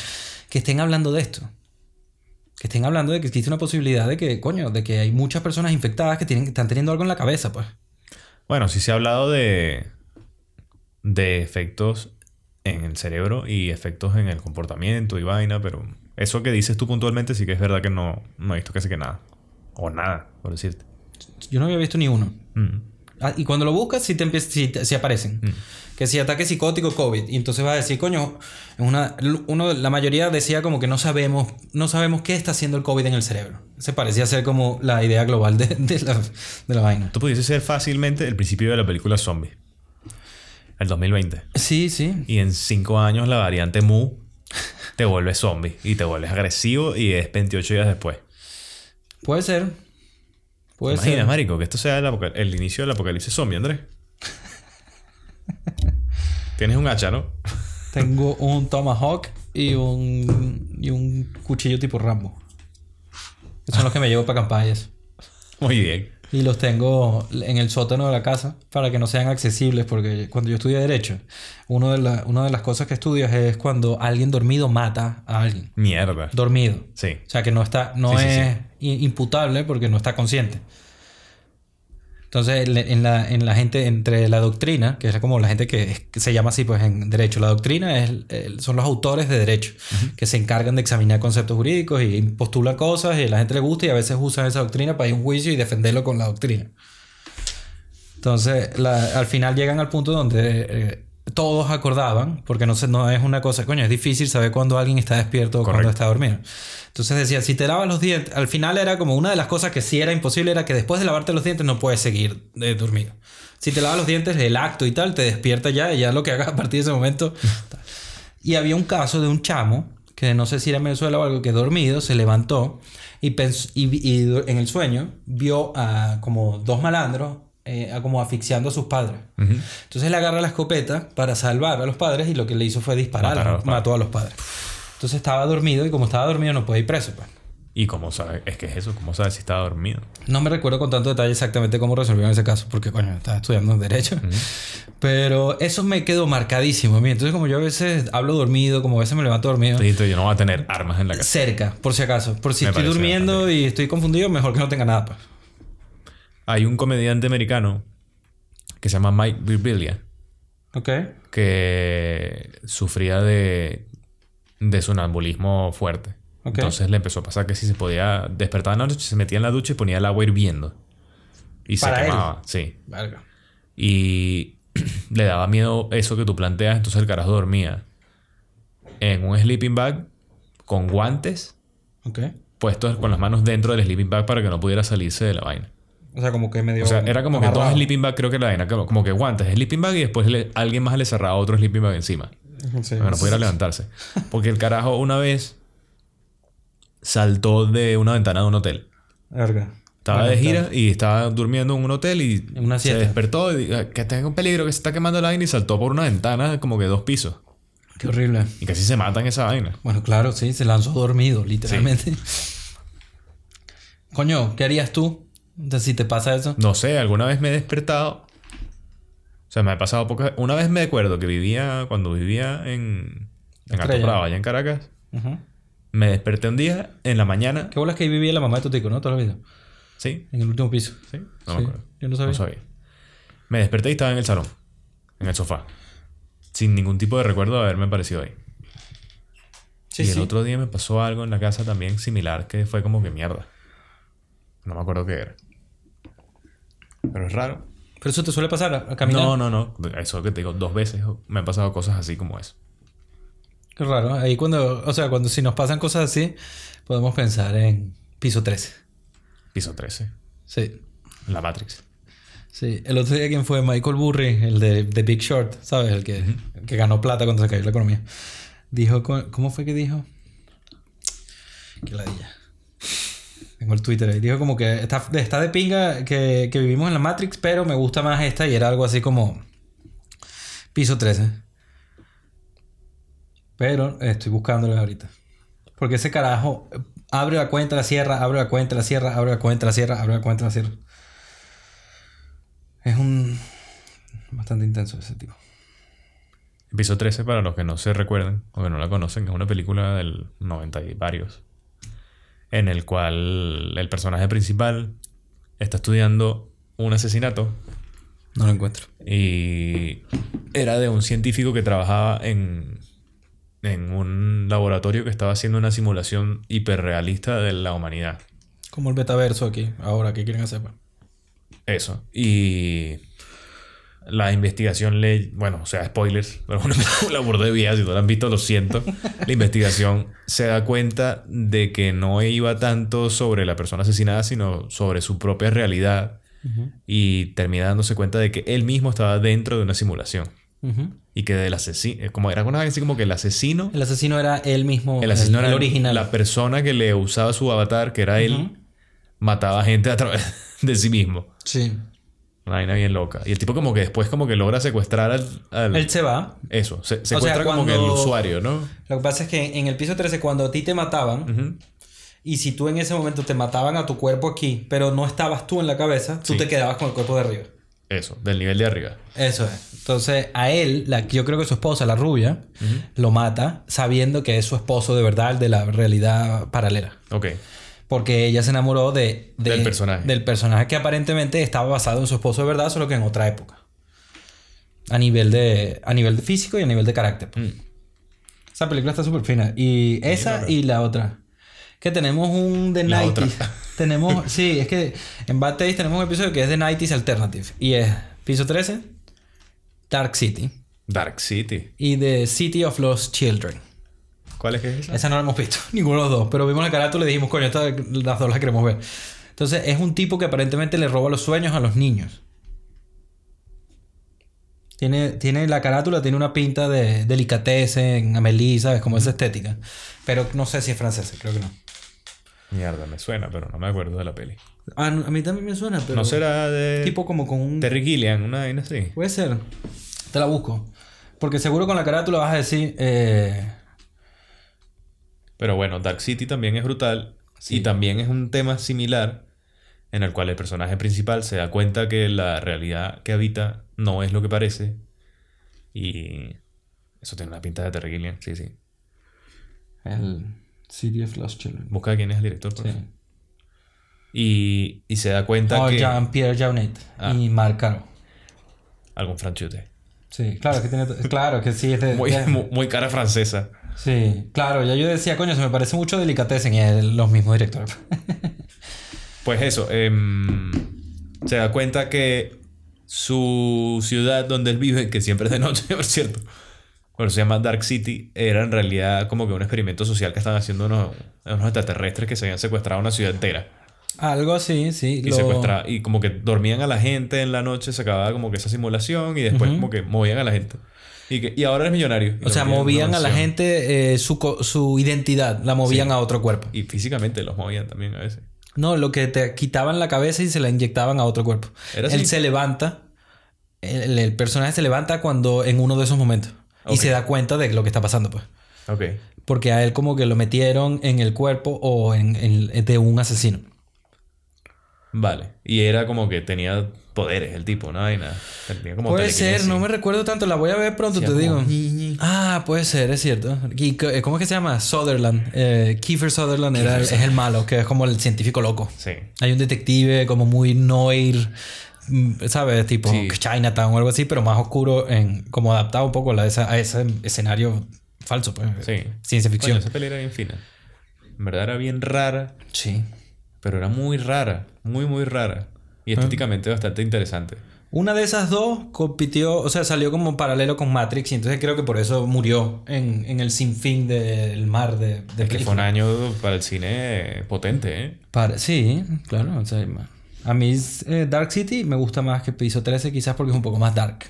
Que estén hablando de esto. Que estén hablando de que existe una posibilidad de que, coño, de que hay muchas personas infectadas que, tienen, que están teniendo algo en la cabeza, pues. Bueno, sí se ha hablado de, de efectos en el cerebro y efectos en el comportamiento y vaina, pero eso que dices tú puntualmente sí que es verdad que no, no he visto casi que nada. O nada, por decirte. Yo no había visto ni uno. Mm. Ah, y cuando lo buscas, sí, te sí, sí aparecen. Que si ataque psicótico COVID. Y entonces vas a decir, coño, una, uno, la mayoría decía como que no sabemos, no sabemos qué está haciendo el COVID en el cerebro. Se parecía ser como la idea global de, de la, de la vaina. Esto pudiese ser fácilmente el principio de la película Zombie. El 2020. Sí, sí. Y en cinco años la variante Mu te vuelve zombie y te vuelves agresivo y es 28 días después. Puede ser. Puede Imagina, ser. marico, que esto sea el inicio del apocalipsis zombie, Andrés. *laughs* Tienes un hacha, ¿no? Tengo un Tomahawk y un, y un cuchillo tipo Rambo. Que son los que me llevo para campañas. Muy bien. Y los tengo en el sótano de la casa para que no sean accesibles, porque cuando yo estudié Derecho, uno de la- una de las cosas que estudias es cuando alguien dormido mata a alguien. Mierda. Dormido. Sí. O sea, que no está, no Sí, sí, es imputable porque no está consciente. Entonces, en la, en la gente, entre la doctrina, que es como la gente que, se llama así pues en derecho, la doctrina es, son los autores de derecho, que se encargan de examinar conceptos jurídicos y postulan cosas y a la gente le gusta y a veces usan esa doctrina para ir a un juicio y defenderlo con la doctrina. Entonces, la- al final llegan al punto donde eh, todos acordaban, porque no, se, no es una cosa, coño, es difícil saber cuándo alguien está despierto o cuándo está dormido. Entonces decía, si te lavas los dientes, al final era como una de las cosas que sí era imposible, era que después de lavarte los dientes no puedes seguir de dormido. Si te lavas los dientes, el acto y tal, te despierta ya y ya lo que hagas a partir de ese momento. *laughs* y había un caso de un chamo, que no sé si era en Venezuela o algo, que dormido se levantó y, y, en el sueño vio a como dos malandros eh, a como asfixiando a sus padres. Entonces le agarra la escopeta para salvar a los padres y lo que le hizo fue disparar, a los mató a los padres. Entonces estaba dormido y como estaba dormido no puede ir preso. pues. ¿Y cómo sabes? Es que es eso, ¿cómo sabes si estaba dormido? No me recuerdo con tanto detalle exactamente cómo resolvieron ese caso, porque coño, estaba estudiando Derecho. Pero eso me quedó marcadísimo a mí. Entonces, como yo a veces hablo dormido, como a veces me levanto dormido, Dijiste, yo no voy a tener armas en la casa. cerca, por si acaso. Por si Me estoy durmiendo y estoy confundido, mejor que no tenga nada. Hay un comediante americano que se llama Mike Birbiglia Ok. que sufría de, de sonambulismo fuerte. Entonces le empezó a pasar que si se podía despertar en la noche, se metía en la ducha y ponía el agua hirviendo. Y Para se él. quemaba, sí. Verga. Y *clears throat* le daba miedo eso que tú planteas, entonces el carajo dormía en un sleeping bag con guantes puestos con las manos dentro del sleeping bag para que no pudiera salirse de la vaina. O sea, como que medio. O sea, era como que amarrado. dos sleeping bag, creo que era la vaina, como como que guantes, sleeping bag y después le- alguien más le cerraba otro sleeping bag encima. Sí. Para que no pudiera levantarse. Porque el carajo una vez saltó de una ventana de un hotel. Verga. Estaba Bueno, de gira y estaba durmiendo en un hotel y una se despertó y dijo, que tengo un peligro, que se está quemando la vaina y saltó por una ventana como que dos pisos. Qué horrible. Y casi se matan esa vaina. Bueno, claro, sí, se lanzó dormido, literalmente. *laughs* Coño, ¿qué harías tú de si te pasa eso? No sé, alguna vez me he despertado. O sea, me ha pasado pocas Una vez me acuerdo que vivía, cuando vivía en, en Alto. Bravo, allá en Caracas, me desperté un día en la mañana. Qué bolas que ahí vivía la mamá de tu tico, ¿no? Toda la vida. Sí, En el último piso. sí, no Sí, me acuerdo. yo no sabía. Me desperté y estaba en el salón, en el sofá, sin ningún tipo de recuerdo de haberme aparecido ahí. Sí, y sí. el otro día me pasó algo en la casa también similar que fue como que mierda. No me acuerdo qué era. Pero es raro. Pero eso te suele pasar a, a caminar. No, no, no. Eso que te digo, dos veces me han pasado cosas así como eso. Qué raro. Ahí cuando, o sea, cuando si nos pasan cosas así, podemos pensar en piso 13. Piso 13. Sí. La Matrix. Sí. El otro día, ¿quién fue? Michael Burry, el de The Big Short, ¿sabes? El que, el que ganó plata cuando se cayó la economía. Dijo, ¿cómo fue que dijo? Qué ladilla. Tengo el Twitter ahí. Dijo como que está, está de pinga que, que vivimos en la Matrix, pero me gusta más esta y era algo así como piso 13. Pero estoy buscándolo ahorita. Porque ese carajo eh, abre la cuenta, la cierra, abre la cuenta, la cierra, abre la cuenta, la cierra, abre la cuenta, la cierra. Es un... Bastante intenso ese tipo. Piso 13, para los que no se recuerdan o que no la conocen, es una película del 90 y varios. En el cual el personaje principal está estudiando un asesinato No lo encuentro. y era de un científico que trabajaba en, en un laboratorio que estaba haciendo una simulación hiperrealista de la humanidad. Como el betaverso aquí, ahora, ¿qué quieren hacer? Eso. Y la investigación le... Bueno, o sea, spoilers, *laughs* pero una película burda de vida, si no la han visto, lo siento. La investigación se da cuenta de que no iba tanto sobre la persona asesinada, sino sobre su propia realidad. Y termina dándose cuenta de que él mismo estaba dentro de una simulación. Y que del asesino... Como era una vez así como que el asesino... El asesino era él mismo, El asesino el, era original. la persona que le usaba su avatar, que era él, mataba gente a través *laughs* de sí mismo. Sí. Una vaina bien loca. Y el tipo como que después como que logra secuestrar al... al- Él se va. Eso, se, sea, secuestra como que el cuando- usuario, ¿no? Lo que pasa es que en el piso 13, cuando a ti te mataban, y si tú en ese momento te mataban a tu cuerpo aquí, pero no estabas tú en la cabeza, tú Sí. te quedabas con el cuerpo de arriba. Eso, del nivel de arriba. Eso es. Entonces, a él, la, yo creo que su esposa, la rubia, lo mata sabiendo que es su esposo de verdad, el de la realidad paralela. Ok. Porque ella se enamoró de, de- Del personaje. Del personaje que aparentemente estaba basado en su esposo de verdad, solo que en otra época. A nivel de, a nivel de físico y a nivel de carácter. pues. Mm. Esa película está súper fina. Y esa y la otra. Que tenemos un The La 90s. otra. *laughs* Tenemos, sí, es que en Bad Taste tenemos un episodio que es The 90s Alternative. Y es piso 13, Dark City. Dark City. Y The City of Lost Children. ¿Cuál es que es esa? Esa no la hemos visto, *laughs* ninguno de los dos. Pero vimos la carátula y dijimos, coño, estas las dos las queremos ver. Entonces, es un tipo que aparentemente le roba los sueños a los niños. Tiene, tiene la carátula, tiene una pinta de delicatessen, Amélie, ¿sabes? Como esa estética. Pero no sé si es francesa, creo que no. Mierda, me suena, pero no me acuerdo de la peli. Ah, no, a mí también me suena, pero... ¿No será de Tipo como con un... Terry Gilliam, una vaina así? Puede ser. Te la busco. Porque seguro con la carátula vas a decir... eh, Pero bueno, Dark City también es brutal. Sí. Y también es un tema similar en el cual el personaje principal se da cuenta que la realidad que habita no es lo que parece. Y eso tiene una pinta de Terry Gilliam, sí, sí. el City of Lost Children. Busca quién es el director, por Sí. Y, y se da cuenta Oh, que... Jean-Pierre Jaunet Ah. y Marc Caro. Algún franchute. Sí, claro que tiene... Claro que sí es de... Muy, de- *laughs* muy, muy cara francesa. Sí, claro. Ya yo decía, coño, se me parece mucho Delicatessen y es los mismos directores. *laughs* Pues eso, em, se da cuenta que su ciudad donde él vive, que siempre es de noche, *laughs* por cierto, bueno, se llama Dark City, era en realidad como que un experimento social que estaban haciendo unos, unos extraterrestres que se habían secuestrado una ciudad entera. Algo así, sí. Y, lo- y como que dormían a la gente en la noche, se acababa como que esa simulación y después como que movían a la gente. Y, que, y ahora eres millonario. O sea, movían a la gente eh, su, su identidad, la movían a otro cuerpo. Y físicamente los movían también a veces. No, lo que te quitaban la cabeza y se la inyectaban a otro cuerpo. ¿Era Él así? se levanta, el, el personaje se levanta cuando en uno de esos momentos y se da cuenta de lo que está pasando, pues. Ok. Porque a él como que lo metieron en el cuerpo o en, en- de un asesino. Vale. Y era como que tenía poderes el tipo, ¿no? Y nada. Tenía como Puede ser, no me recuerdo tanto, la voy a ver pronto, te como digo. Ah, puede ser, es cierto. Y, c- ¿Cómo es que se llama? Sutherland. Eh, Kiefer Sutherland era, el- es el malo, que es como el científico loco. Sí. Hay un detective como muy noir, mm, ¿sabes? Tipo Sí. Chinatown o algo así, pero más oscuro, en, como adaptado un poco a, esa- a ese escenario falso, pues. Sí. Ciencia ficción. esa pelea era bien fina. En verdad era bien rara, Sí. pero era muy rara. Muy, muy rara. Y Ah. estéticamente bastante interesante. Una de esas dos compitió, o sea, salió como paralelo con Matrix y entonces creo que por eso murió en, en el sinfín del mar de, de Es que fue un año para el cine potente, ¿eh? Para- sí, claro. o sea, a mí eh, Dark City me gusta más que Piso 13 quizás porque es un poco más dark.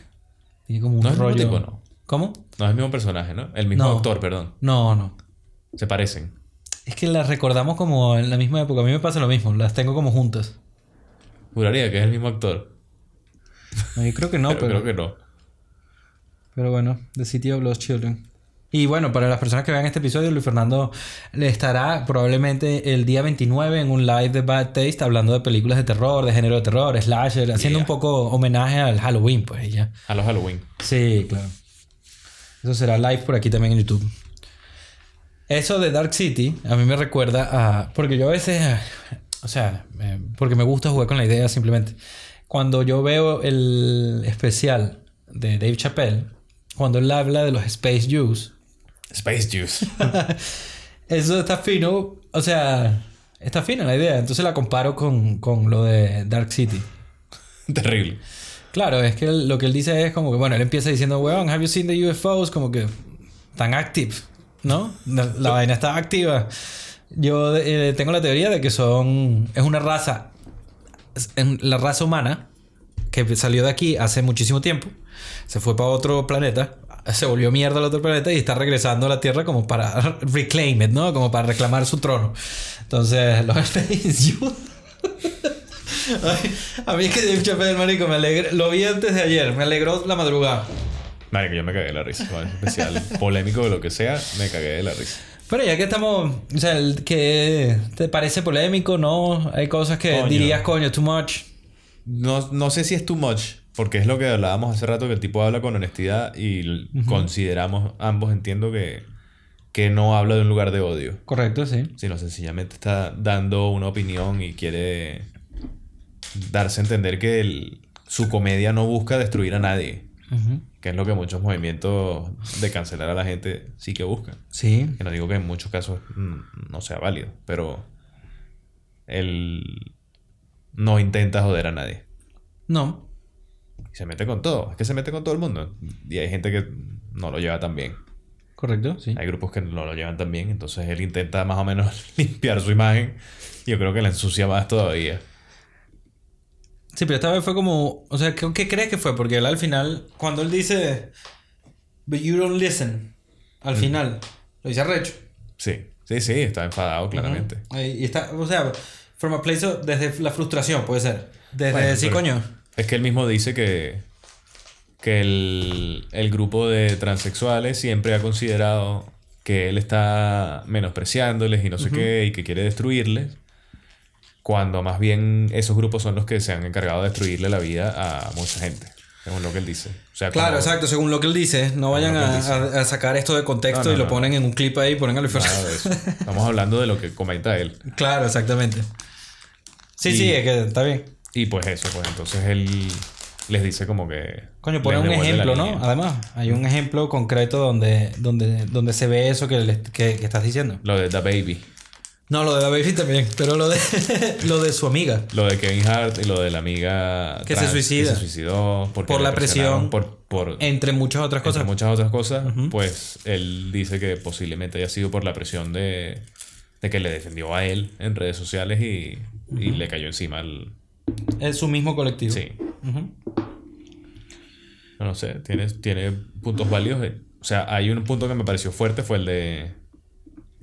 Tiene como un No es el mismo rollo... tipo, ¿no? ¿Cómo? No es el mismo personaje, ¿no? El mismo No. actor, perdón. No, no. Se parecen. Es que las recordamos como en la misma época. A mí me pasa lo mismo. Las tengo como juntas. Juraría que es el mismo actor. No, yo creo que no, *laughs* pero, pero, creo que no. pero bueno. The City of Lost Children. Y bueno, para las personas que vean este episodio, Luis Fernando le estará probablemente el día 29 en un live de Bad Taste hablando de películas de terror, de género de terror, slasher, haciendo Yeah. un poco homenaje al Halloween, pues ya. A los Halloween. Sí, claro. Eso será live por aquí también en YouTube. Eso de Dark City a mí me recuerda a... Porque yo a veces... O sea, eh, porque me gusta jugar con la idea simplemente. Cuando yo veo el especial de Dave Chappelle, cuando él habla de los Space Jews, Space Juice. *laughs* eso está fino. O sea, está fina la idea. Entonces la comparo con, con lo de Dark City. Terrible. Claro, es que él- lo que él dice es como que, bueno, él empieza diciendo, weón, have you seen the UFOs? Como que tan active, ¿no? La, la *laughs* vaina está activa. Yo eh, tengo la teoría de que son, es una raza, la raza humana que salió de aquí hace muchísimo tiempo, se fue para otro planeta, se volvió mierda al otro planeta y está regresando a la Tierra como para *laughs* reclaim it, ¿no? Como para reclamar su trono. Entonces, *laughs* los Space *laughs* a mí es que Dave Chappelle, marico, me alegra. Lo vi antes de ayer, me alegró la madrugada. Que yo me cagué de la risa. Especial polémico de lo que sea, me cagué de la risa. Pero ya que estamos, o sea, el que te parece polémico, ¿no? Hay cosas que Coño. dirías, coño, too much. No, no sé si es too much, porque es lo que hablábamos hace rato, que el tipo habla con honestidad y consideramos ambos, entiendo que, que no habla de un lugar de odio, Correcto, sí. sino sencillamente está dando una opinión y quiere darse a entender que el- su comedia no busca destruir a nadie, Que es lo que muchos movimientos de cancelar a la gente sí que buscan. Sí. Que no digo que en muchos casos mm, no sea válido, pero él no intenta joder a nadie. No. Y se mete con todo. Es que se mete con todo el mundo. Y hay gente que no lo lleva tan bien. Correcto, sí. Hay grupos que no lo llevan tan bien. Entonces él intenta más o menos *laughs* limpiar su imagen. Y yo creo que la ensucia más todavía. Sí, pero esta vez fue como, o sea, ¿qué, qué crees que fue? Porque él al final, cuando él dice, but you don't listen, al final, lo dice arrecho. Sí. Sí, sí, está enfadado claramente. Y está, o sea, from a place of- desde la frustración, puede ser. Desde Bueno, sí, coño. Es que él mismo dice que, que el, el grupo de transexuales siempre ha considerado que él está menospreciándoles y no sé qué, y que quiere destruirles, cuando más bien esos grupos son los que se han encargado de destruirle la vida a mucha gente, según lo que él dice. O sea, Claro, como- exacto, según lo que él dice. No vayan a, dice. a- a sacar esto de contexto No, no, y lo no. ponen en un clip ahí y ponen a Luis. Estamos hablando de lo que comenta él. *laughs* Claro, exactamente. Sí, Y- sí, es que está bien. Y pues eso, pues entonces él les dice como que... Coño, pone un ejemplo, ¿no? línea. Además, hay un ejemplo concreto donde, donde, donde se ve eso que, le- que, que estás diciendo. Lo de The Baby. No, lo de la baby también, pero lo de, *laughs* lo de su amiga. Lo de Kevin Hart y lo de la amiga Que se suicida. que se suicidó Por la presión. por, por Entre muchas otras entre cosas. muchas otras cosas pues él dice que posiblemente haya sido por la presión de, de que le defendió a él en redes sociales y, y le cayó encima el... Es su mismo colectivo. Sí. No sé, tiene, tiene puntos válidos. eh. O sea, hay un punto que me pareció fuerte, fue el de...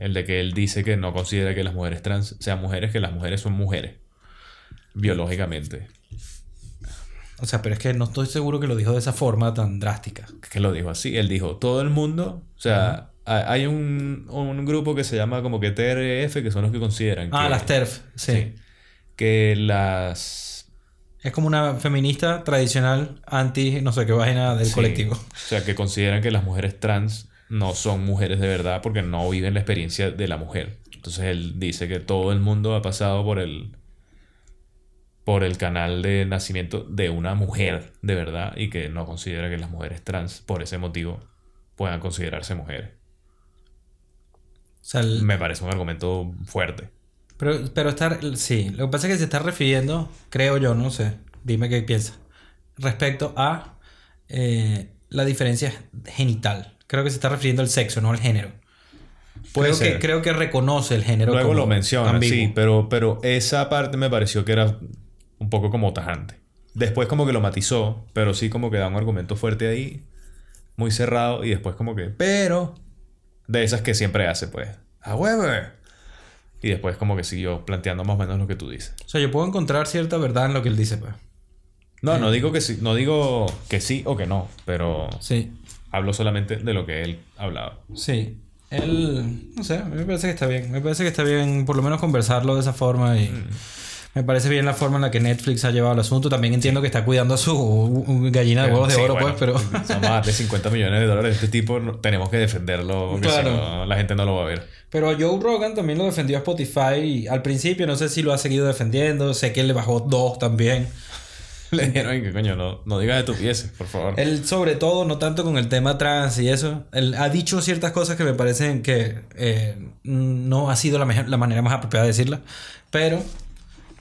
El de que él dice que no considera que las mujeres trans sean mujeres, que las mujeres son mujeres. Biológicamente. O sea, pero es que no estoy seguro que lo dijo de esa forma tan drástica. que lo dijo así. Él dijo, todo el mundo, o sea, ha- hay un, un grupo que se llama como que TRF, que son los que consideran Ah, que, las TERF, sí. sí, que las... Es como una feminista tradicional anti no sé qué vaina del sí, colectivo. O sea, que consideran que las mujeres trans no son mujeres de verdad porque no viven la experiencia de la mujer. Entonces él dice que todo el mundo ha pasado por el por el canal de nacimiento de una mujer de verdad y que no considera que las mujeres trans por ese motivo puedan considerarse mujeres. O sea, el- Me parece un argumento fuerte. pero, pero está... Sí, lo que pasa es que se está refiriendo, creo yo, no sé, dime qué piensas, respecto a eh, la diferencia genital. Creo que se está refiriendo al sexo, no al género. Puede Creo que, creo que reconoce el género Luego como lo menciona, ambiguo. sí, pero, pero esa parte me pareció que era un poco como tajante. Después como que lo matizó, pero sí como que da un argumento fuerte ahí, muy cerrado, y después como que, pero, de esas que siempre hace, pues, however. Y después como que siguió planteando más o menos lo que tú dices. O sea, yo puedo encontrar cierta verdad en lo que él dice, pues. No, no digo que sí, no digo que sí o que no, pero Sí, hablo solamente de lo que él hablaba. sí. Él, no sé, a mí me parece que está bien. Me parece que está bien por lo menos conversarlo de esa forma y me parece bien la forma en la que Netflix ha llevado el asunto. También entiendo que está cuidando a su gallina de huevos de Sí, oro, bueno, pues, pero... Son más de 50 millones de dólares. Este tipo tenemos que defenderlo porque Claro. si no, la gente no lo va a ver. Pero Joe Rogan también lo defendió a Spotify al principio. No sé si lo ha seguido defendiendo. Sé que él le bajó dos también. *laughs* Le dijeron que coño, no, no digas estupideces, por favor. Él, sobre todo, no tanto con el tema trans y eso, él ha dicho ciertas cosas que me parecen que eh, no ha sido la, meja- la manera más apropiada de decirla, pero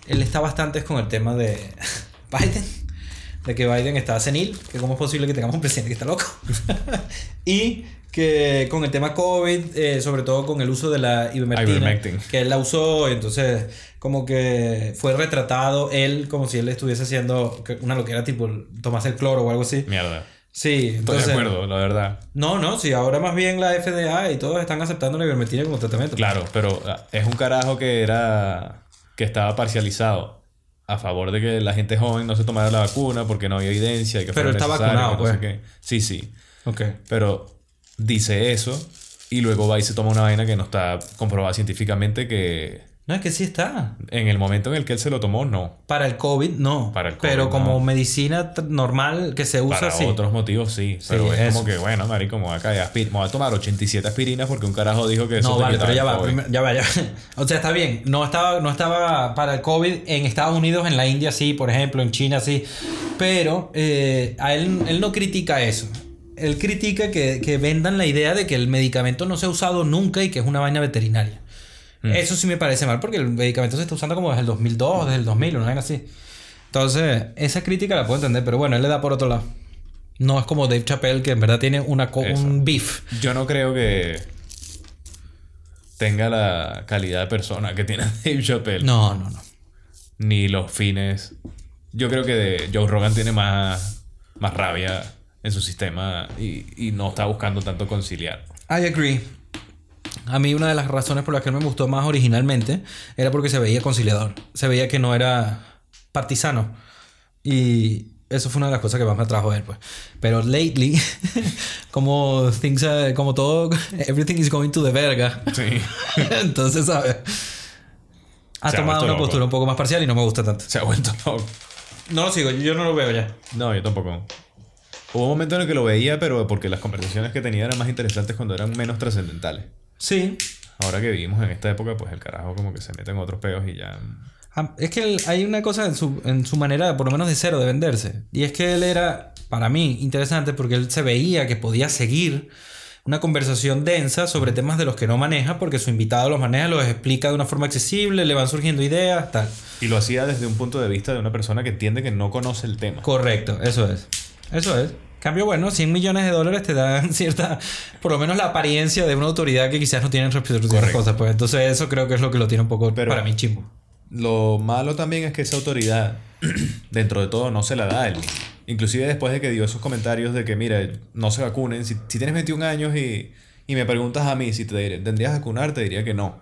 él está bastante con el tema de *laughs* Biden, de que Biden está senil, que cómo es posible que tengamos un presidente que está loco, *laughs* y que con el tema COVID, eh, sobre todo con el uso de la ivermectina, Ivermectin. que él la usó, entonces como que fue retratado él como si él estuviese haciendo una loquera tipo tomarse el cloro o algo así. Mierda. Sí, Estoy entonces... de acuerdo, la verdad. No, no, sí, ahora más bien la FDA y todos están aceptando la ivermectina como tratamiento. Claro, pero ah, es un carajo que era. que estaba parcializado a favor de que la gente joven no se tomara la vacuna porque no había evidencia y que Pero está vacunado, sé pues. qué. Sí, sí. Ok. Pero dice eso y luego va y se toma una vaina que no está comprobada científicamente que No, es que sí está. en el momento en el que él se lo tomó, no. Para el COVID, no. Para el COVID, Pero como no. medicina normal que se usa, Para sí. otros motivos sí. Pero es eso. como que, bueno, marico, me voy a, caer me voy a tomar 87 aspirinas porque un carajo dijo que eso No, vale, pero ya va, ya va, ya *laughs* va. O sea, está bien. No estaba, no estaba para el COVID en Estados Unidos, en la India sí, por ejemplo, en China sí. Pero eh, a él, él no critica eso. Él critica que, que vendan la idea de que el medicamento no se ha usado nunca y que es una vaina veterinaria. Mm. Eso sí me parece mal porque el medicamento se está usando como desde el 2002, desde el 2000, una vaina así. Entonces, esa crítica la puedo entender, pero bueno, él le da por otro lado. No es como Dave Chappelle que en verdad tiene una co- Eso. un beef. Yo no creo que tenga la calidad de persona que tiene *laughs* Dave Chappelle. No, no, no. Ni los fines. Yo creo que de- Joe Rogan tiene más, más rabia en su sistema y, y no está buscando tanto conciliar. I agree. A mí una de las razones por las que él me gustó más originalmente era porque se veía conciliador. Se veía que no era partisano. Y eso fue una de las cosas que más me atrajo de él, pues. Pero lately, *laughs* como things are- como todo, *laughs* everything is going to the verga. Sí. *laughs* Entonces, ¿sabes? Ha Se ha tomado vuelto una loco. postura un poco más parcial y no me gusta tanto. Se ha vuelto loco. No lo sigo, yo no lo veo ya. No, yo tampoco. Hubo un momento en el que lo veía, pero porque las conversaciones que tenía eran más interesantes cuando eran menos trascendentales. Sí. Ahora que vivimos en esta época, pues el carajo como que se mete en otros peos y ya... Ah, Es que él- hay una cosa en su, en su manera, por lo menos de cero, de venderse. Y es que él era, para mí, interesante porque él se veía que podía seguir una conversación densa sobre temas de los que no maneja, porque su invitado los maneja, los explica de una forma accesible, le van surgiendo ideas, tal. Y lo hacía desde un punto de vista de una persona que entiende que no conoce el tema. Correcto, eso es. Eso es. Cambio, bueno, 100 millones de dólares te dan *laughs* cierta, por lo menos la apariencia de una autoridad que quizás no tienen respecto a ciertas cosas. Pues entonces eso creo que es lo que lo tiene un poco para mí chimbo. Lo malo también es que esa autoridad, *clears throat* dentro de todo, no se la da él. Inclusive después de que dio esos comentarios de que, mira, no se vacunen. Si, si tienes 21 años y, y, me preguntas a mí si te tendrías que vacunar, te diría que no.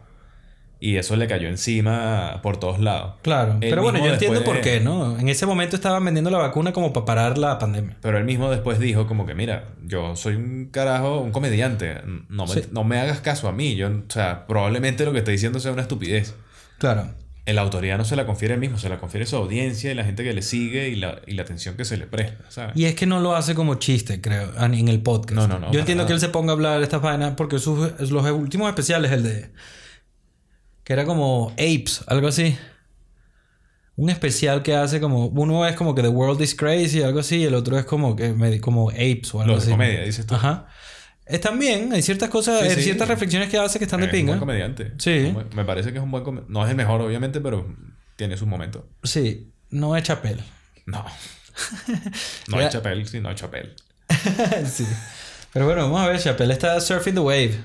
Y eso le cayó encima por todos lados. Claro. pero bueno, yo entiendo por qué, ¿no? En ese momento estaban vendiendo la vacuna como para parar la pandemia. Pero él mismo después dijo como que, mira, yo soy un carajo, un comediante. No me, no me hagas caso a mí. Yo, o sea, probablemente lo que estoy diciendo sea una estupidez. Claro la autoridad no se la confiere él mismo, se la confiere su audiencia y la gente que le sigue y la, y la atención que se le presta, Y es que no lo hace como chiste, creo, en el podcast. No, no, no. Yo entiendo que él se ponga a hablar de estas vainas porque sus, los últimos especiales, el de. Que era como Apes, algo así. Un especial que hace como. Uno es como que The World is Crazy, algo así, y el otro es como que como Apes o algo así. comedia, dices tú. Ajá. Están bien, hay ciertas cosas, hay ciertas reflexiones que hace que están de pinga. Es un buen comediante. Sí. Me parece que es un buen comediante. No es el mejor, obviamente, pero tiene sus momentos. Sí, no es Chapel. No. *laughs* No es Chapel, sí, no es Chapel. sí. Pero bueno, vamos a ver, Chapel está surfing the wave.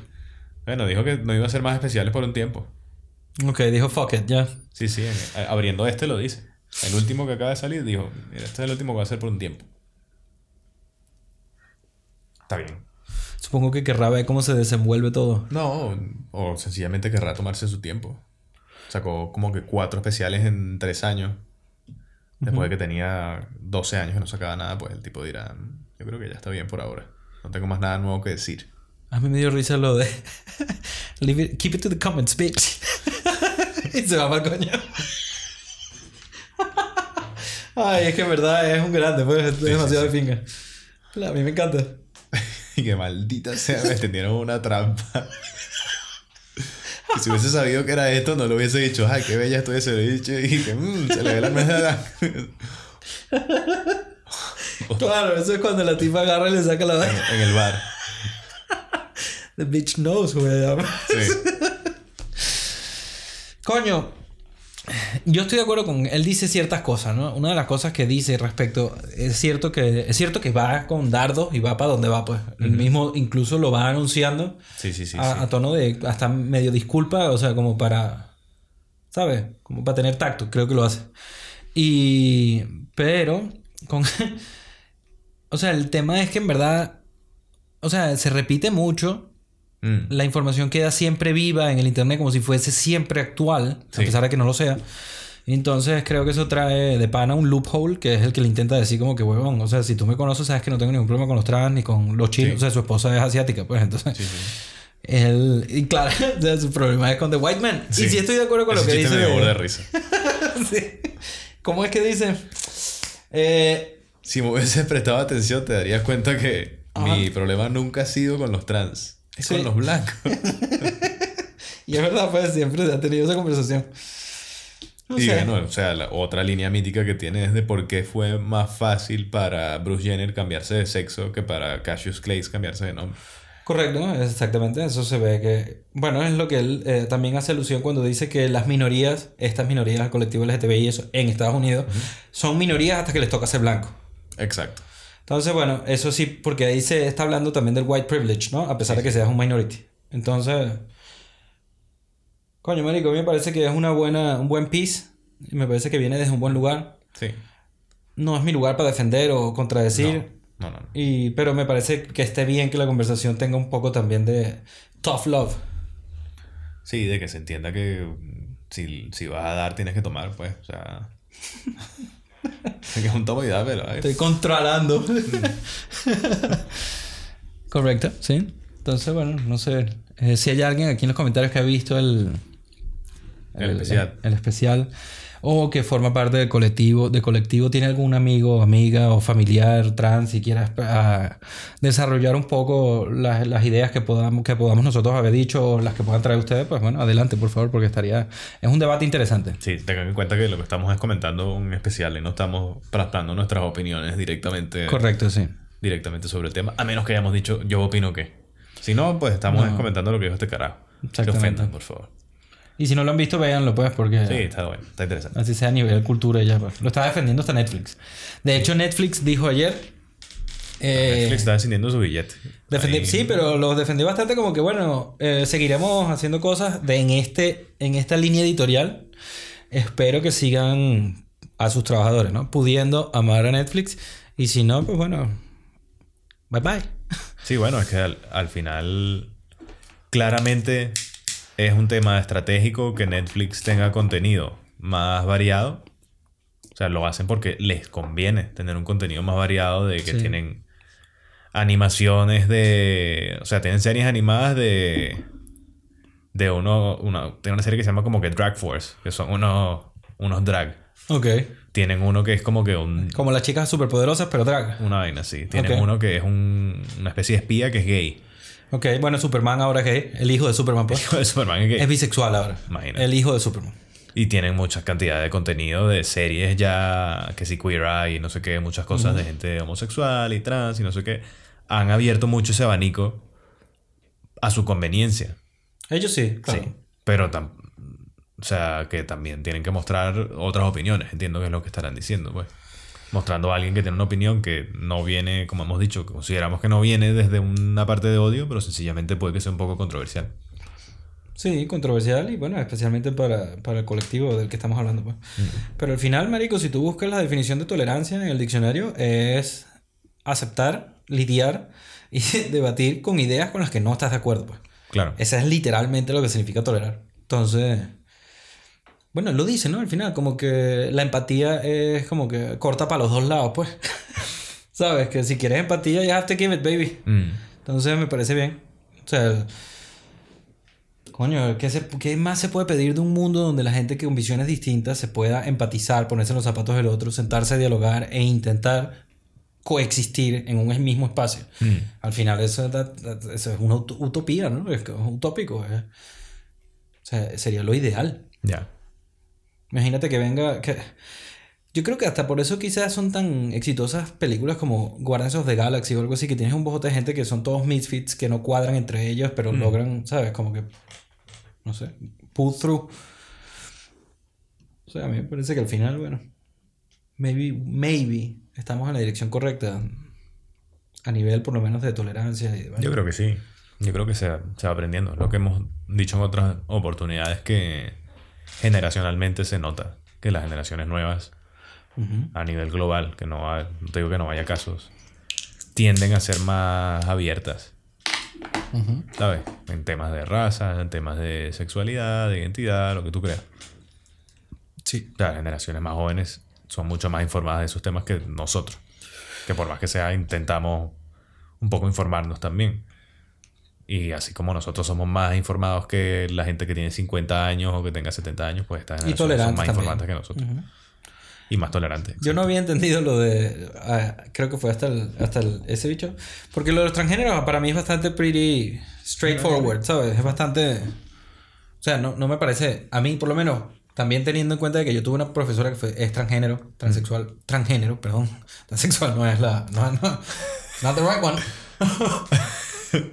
Bueno, dijo que no iba a ser más especiales por un tiempo. Ok, dijo fuck it, ya. Sí, sí, abriendo este lo dice. El último que acaba de salir dijo, mira, este es el último que va a ser por un tiempo. Está bien. Supongo que querrá ver cómo se desenvuelve todo. No, o sencillamente querrá tomarse su tiempo. Sacó como que cuatro especiales en tres años. Después de que tenía 12 años y no sacaba nada, pues el tipo dirá, yo creo que ya está bien por ahora. No tengo más nada nuevo que decir. A mí me dio risa lo de... *laughs* keep it to the comments, bitch. *laughs* *laughs* y se va para el coño. Ay, es que en verdad es un grande, pues es demasiado de finga. A mí me encanta. *laughs* y que maldita sea, me extendieron una trampa. y si hubiese sabido que era esto, no lo hubiese dicho, ay, qué bella estoy, se lo he dicho, y que mmm, se le ve la mejada. *laughs* claro, eso es cuando la tipa agarra y le saca la en, en el bar. The bitch knows güey. Sí. Coño, yo estoy de acuerdo con él dice ciertas cosas, ¿no? Una de las cosas que dice respecto es cierto que es cierto que va con dardos y va para donde va, pues. El mismo incluso lo va anunciando sí, sí, sí, a, tono de hasta medio disculpa, o sea, como para ¿sabes? Como para tener tacto, creo que lo hace. Y pero con *laughs* o sea, el tema es que en verdad o sea, se repite mucho Mm. La información queda siempre viva en el Internet como si fuese siempre actual, a pesar de que no lo sea. Entonces creo que eso trae de pana un loophole que es el que le intenta decir como que huevón, o sea, si tú me conoces sabes que no tengo ningún problema con los trans ni con los chinos, o sea, su esposa es asiática, pues entonces... Él, y claro, *laughs* su problema es con The White Man. Y sí estoy de acuerdo con lo que dice. Me de... de *laughs* risa. ¿Cómo es que dice? Eh... Si me hubieses prestado atención, te darías cuenta que mi problema nunca ha sido con los trans. Es con los blancos. *laughs* y es verdad, pues siempre ha tenido esa conversación. y bueno, o sea, la otra línea mítica que tiene es de por qué fue más fácil para Bruce Jenner cambiarse de sexo que para Cassius Clay cambiarse de nombre. Correcto, exactamente. Eso se ve que. Bueno, es lo que él eh, también hace alusión cuando dice que las minorías, estas minorías al colectivo LGTBI eso, en Estados Unidos, son minorías hasta que les toca ser blanco. Exacto. Entonces, bueno, eso sí, porque ahí se está hablando también del white privilege, ¿no? A pesar de que seas un minority. Entonces, coño, marico, a mí me parece que es una buena, un buen piece. Y me parece que viene desde un buen lugar. Sí. No es mi lugar para defender o contradecir. No, no, no. Y, pero me parece que esté bien que la conversación tenga un poco también de tough love. Sí, de que se entienda que si, si vas a dar, tienes que tomar, pues. O sea. *laughs* *laughs* es un tomo y pero... Estoy controlando. *laughs* Correcto, sí. Entonces, bueno, no sé. Eh, si hay alguien aquí en los comentarios que ha visto el... El, especial. el especial o que forma parte del colectivo, de colectivo, tiene algún amigo, amiga o familiar trans y quiera desarrollar un poco las, las, ideas que podamos, que podamos nosotros haber dicho o las que puedan traer ustedes, pues bueno, adelante, por favor, porque estaría. Es un debate interesante. Sí, tengan en cuenta que lo que estamos es comentando un especial y no estamos tratando nuestras opiniones directamente. Correcto, sí. Directamente sobre el tema, a menos que hayamos dicho yo opino que. Si no, pues estamos comentando lo que dijo este carajo. Se ofendan, por favor. Y si no lo han visto, véanlo, pues, porque. Sí, está bueno, está interesante. Así sea a nivel cultura y ya, pues. Lo está defendiendo hasta Netflix. De hecho, Netflix dijo ayer Eh, Netflix está descendiendo su billete. defendi- sí, pero los defendí bastante como que, bueno, eh, seguiremos haciendo cosas de en, este, en esta línea editorial. Espero que sigan a sus trabajadores, ¿no? Pudiendo amar a Netflix. Y si no, pues bueno, bye bye. Sí, bueno, es que al, al final claramente es un tema estratégico que Netflix tenga contenido más variado. O sea, lo hacen porque les conviene tener un contenido más variado de que Sí. tienen animaciones de... O sea, tienen series animadas de... De uno... Una, tiene una serie que se llama como que Drag Force, que son unos, unos drag. Ok. Tienen uno que es como que un, Como las chicas superpoderosas, pero drag. una vaina así. Tienen uno que es un- una especie de espía que es gay. Ok, bueno, Superman ahora es gay. El hijo de Superman, pues. *laughs* Hijo de Superman es gay. Es bisexual ahora. Imagínate. El hijo de Superman. Y tienen muchas cantidades de contenido de series ya, que si queer eye y no sé qué, muchas cosas de gente homosexual y trans y no sé qué. Han abierto mucho ese abanico a su conveniencia. Ellos sí, claro. Sí. Pero, o sea, que también tienen que mostrar otras opiniones. Entiendo que es lo que estarán diciendo, pues. Mostrando a alguien que tiene una opinión que no viene, como hemos dicho, consideramos que no viene desde una parte de odio, pero sencillamente puede que sea un poco controversial. Sí, controversial y bueno, especialmente para, para el colectivo del que estamos hablando. Pues. Pero al final, Marico, si tú buscas la definición de tolerancia en el diccionario, es aceptar, lidiar y *laughs* debatir con ideas con las que no estás de acuerdo. Pues. Claro. Esa es literalmente lo que significa tolerar. Entonces, bueno, lo dice, ¿no? Al final, como que la empatía es como que corta para los dos lados, pues. *laughs* ¿Sabes? Que si quieres empatía, you have to give it, baby. Mm. Entonces me parece bien. O sea, coño, ¿qué, se- qué más se puede pedir de un mundo donde la gente que con visiones distintas se pueda empatizar, ponerse en los zapatos del otro, sentarse a dialogar e intentar coexistir en un mismo espacio? Mm. Al final eso, that- that- eso es una ut- utopía, ¿no? Es utópico. eh. O sea, sería lo ideal. Ya. Imagínate que venga. Que... Yo creo que hasta por eso quizás son tan exitosas películas como Guardians of the Galaxy o algo así, que tienes un bojote de gente que son todos misfits, que no cuadran entre ellos, pero logran, ¿sabes? Como que. No sé, pull through. O sea, a mí me parece que al final, bueno. Maybe, maybe estamos en la dirección correcta. A nivel por lo menos de tolerancia y de. Yo creo que sí. Yo creo que se, se va aprendiendo. Lo que hemos dicho en otras oportunidades que generacionalmente se nota que las generaciones nuevas a nivel global, que no, te digo que no vaya casos, tienden a ser más abiertas. ¿sabes? En temas de raza, en temas de sexualidad, de identidad, lo que tú creas. Sí. O sea, las generaciones más jóvenes son mucho más informadas de esos temas que nosotros. Que por más que sea, intentamos un poco informarnos también. Y así como nosotros somos más informados que la gente que tiene 50 años o que tenga 70 años, pues estas Y generaciones son tolerantes más también. informantes que nosotros. Y más tolerantes. Yo no había entendido lo de. ah, creo que fue hasta el, hasta el- ese bicho. Porque lo de los transgéneros para mí es bastante pretty straightforward, ¿sabes? Es bastante. O sea, no, no me parece. A mí, por lo menos, también teniendo en cuenta de que yo tuve una profesora que fue, es transgénero, transexual. Transgénero, perdón. *laughs* Transexual no es la. No, no. Not the right one. *laughs*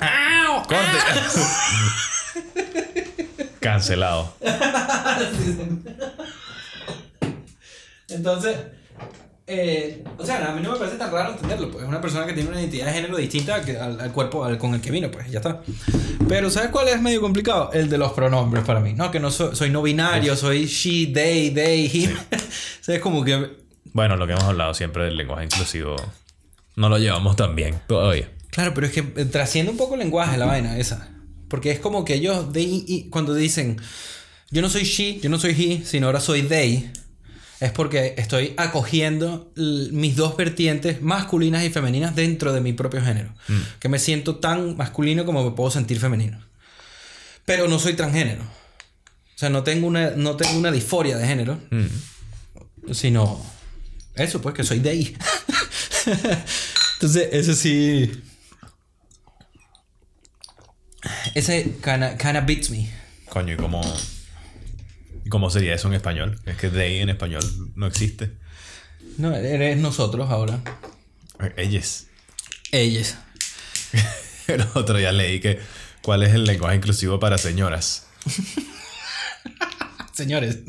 ¡Au! ¡Corte! *laughs* Cancelado. Entonces, eh, o sea, a mí no me parece tan raro entenderlo, pues es una persona que tiene una identidad de género distinta al, al cuerpo al- con el que vino, pues ya está. Pero ¿sabes cuál es medio complicado? El de los pronombres para mí. No, que no soy, soy no binario, soy she, they, they, him. *laughs* o sea, es como que... Bueno, lo que hemos hablado siempre del lenguaje inclusivo no lo llevamos tan bien todavía. Claro, pero es que eh, trasciende un poco el lenguaje la vaina esa. Porque es como que ellos, they, y- cuando dicen, yo no soy she, yo no soy he, sino ahora soy they, es porque estoy acogiendo mis dos vertientes masculinas y femeninas dentro de mi propio género. Que me siento tan masculino como me puedo sentir femenino. Pero no soy transgénero. O sea, no tengo una, no tengo una disforia de género, Mm. sino eso, pues que soy they. *laughs* Entonces, eso sí. Ese kinda, kinda beats me. Coño, ¿y cómo, y cómo sería eso en español? Es que they en español no existe. No, eres nosotros ahora. Ellos. Ellas. *laughs* El otro día leí que cuál es el lenguaje inclusivo para señoras. *laughs* Señores. *laughs*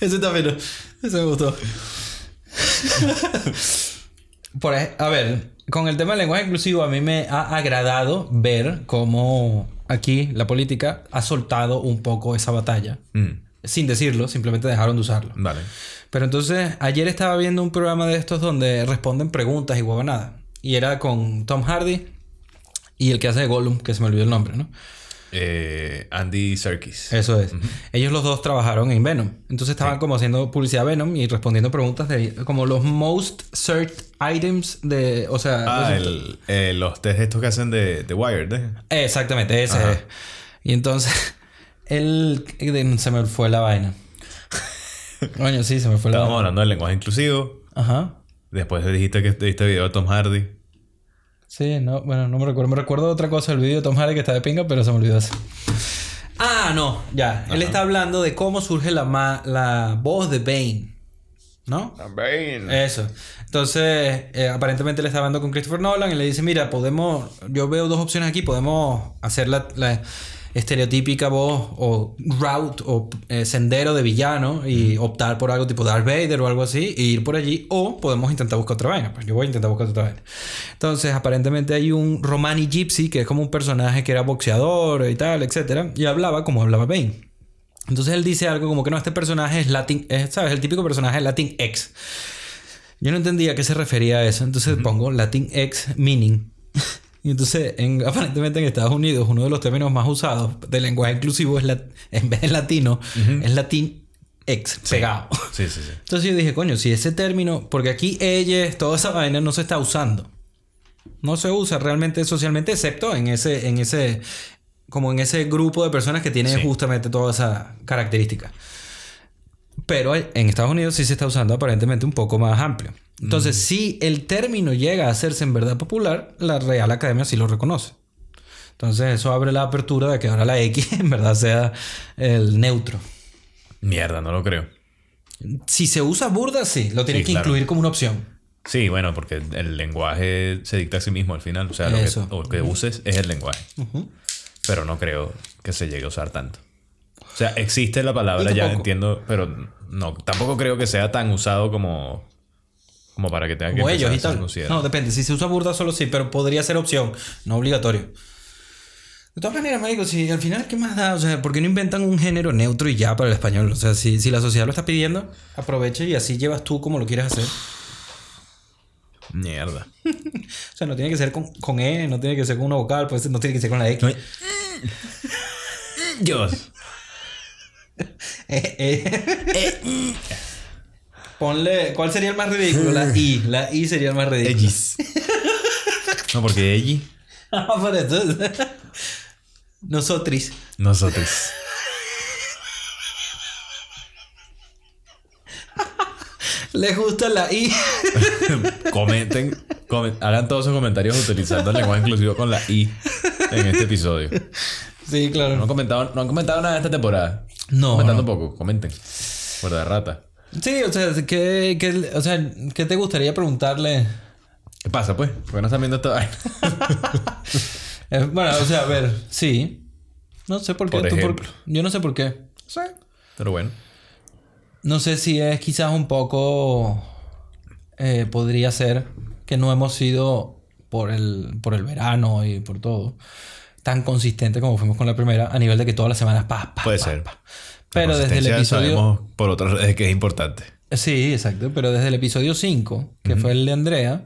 Ese también. Ese me gustó. Por a ver, con el tema del lenguaje inclusivo, a mí me ha agradado ver cómo aquí la política ha soltado un poco esa batalla. Mm, Sin decirlo, simplemente dejaron de usarlo. Vale. Pero entonces, ayer estaba viendo un programa de estos donde responden preguntas y huevonada. Y era con Tom Hardy y el que hace de Gollum, que se me olvidó el nombre, ¿no? Eh, Andy Serkis. Eso es. Ellos los dos trabajaron en Venom. Entonces estaban como haciendo publicidad a Venom y respondiendo preguntas de como los most searched items de, o sea, Ah, los- el, eh, los test estos que hacen de, de Wired, ¿eh? exactamente ese. Ajá. es. Y entonces *laughs* él se me fue la vaina. *laughs* Coño, sí, se me fue la Estábamos vaina. hablando del lenguaje inclusivo. Ajá. Después dijiste que viste video de Tom Hardy. Sí, no, bueno, no me recuerdo. Me recuerdo otra cosa del video de Tom Hardy que está de pinga, pero se me olvidó eso. Ah, no, ya. Él está hablando de cómo surge la, ma- la voz de Bane. ¿No? También. Eso. Entonces, eh, aparentemente le está hablando con Christopher Nolan y le dice, mira, podemos, yo veo dos opciones aquí, podemos hacer la, la estereotípica voz o route o eh, sendero de villano y optar por algo tipo Darth Vader o algo así e ir por allí o podemos intentar buscar otra vaina. Pues yo voy a intentar buscar otra vaina. Entonces, aparentemente hay un Romani Gypsy que es como un personaje que era boxeador y tal, etcétera, y hablaba como hablaba Bane. Entonces él dice algo como que no, este personaje es Latin, es, ¿sabes? El típico personaje Latin X. Yo no entendía a qué se refería a eso, entonces pongo Latin X meaning. Y entonces, en- *laughs* aparentemente en Estados Unidos, uno de los términos más usados del lenguaje inclusivo es, la- en vez de latino, es Latin X, pegado. Sí, sí, sí. Entonces yo dije, coño, si ese término, porque aquí ella, toda esa vaina no se está usando. No se usa realmente socialmente, excepto en ese, en ese, como en ese grupo de personas que tienen Sí. justamente toda esa característica. Pero en Estados Unidos sí se está usando aparentemente un poco más amplio. Entonces, si el término llega a hacerse en verdad popular, la Real Academia sí lo reconoce. Entonces, eso abre la apertura de que ahora la X *laughs* en verdad sea el neutro. Mierda, no lo creo. Si se usa burda, sí, lo tiene Sí, que claro. incluir como una opción. Sí, bueno, porque el lenguaje se dicta a sí mismo al final. O sea, lo que, lo que uses es el lenguaje. Pero no creo que se llegue a usar tanto. O sea, existe la palabra, ya entiendo, pero no, tampoco creo que sea tan usado como, como para que tenga que ellos y tal. No, depende. Si se usa burda, solo sí, pero podría ser opción, no obligatorio. De todas maneras, marico, si al final, ¿qué más da? O sea, ¿por qué no inventan un género neutro y ya para el español? O sea, si, si la sociedad lo está pidiendo, aprovecha y así llevas tú como lo quieres hacer. Mierda. *laughs* O sea, no tiene que ser con, con E, no tiene que ser con una vocal, pues no tiene que ser con la X. Dios. Eh, *laughs* eh. Ponle, ¿cuál sería el más ridículo? La I. La I sería el más ridículo. Ellis. *laughs* no, porque Elli. Ah, por eso. Nosotris. Nosotros. Les gusta la I. *laughs* Comenten, comen- hagan todos sus comentarios utilizando el lenguaje inclusivo con la I en este episodio. sí, claro. No han comentado, no han comentado nada esta temporada. No, Comentando no. poco, comenten. Fuera de rata. Sí, o sea, ¿qué, qué- o sea, ¿qué te gustaría preguntarle? ¿Qué pasa, pues? ¿Por qué no están viendo esto? Ay, *laughs* Eh, bueno, o sea, a ver, sí. No sé por qué. Por tú por- ejemplo. yo no sé por qué. Pero bueno. No sé si es quizás un poco... eh, podría ser que no hemos sido por el, por el verano y por todo tan consistente como fuimos con la primera a nivel de que todas las semanas pa, pa, Puede pa, ser. pa. Pero desde el episodio... Sabemos por otras redes que es importante. Sí, exacto. Pero desde el episodio 5, que fue el de Andrea,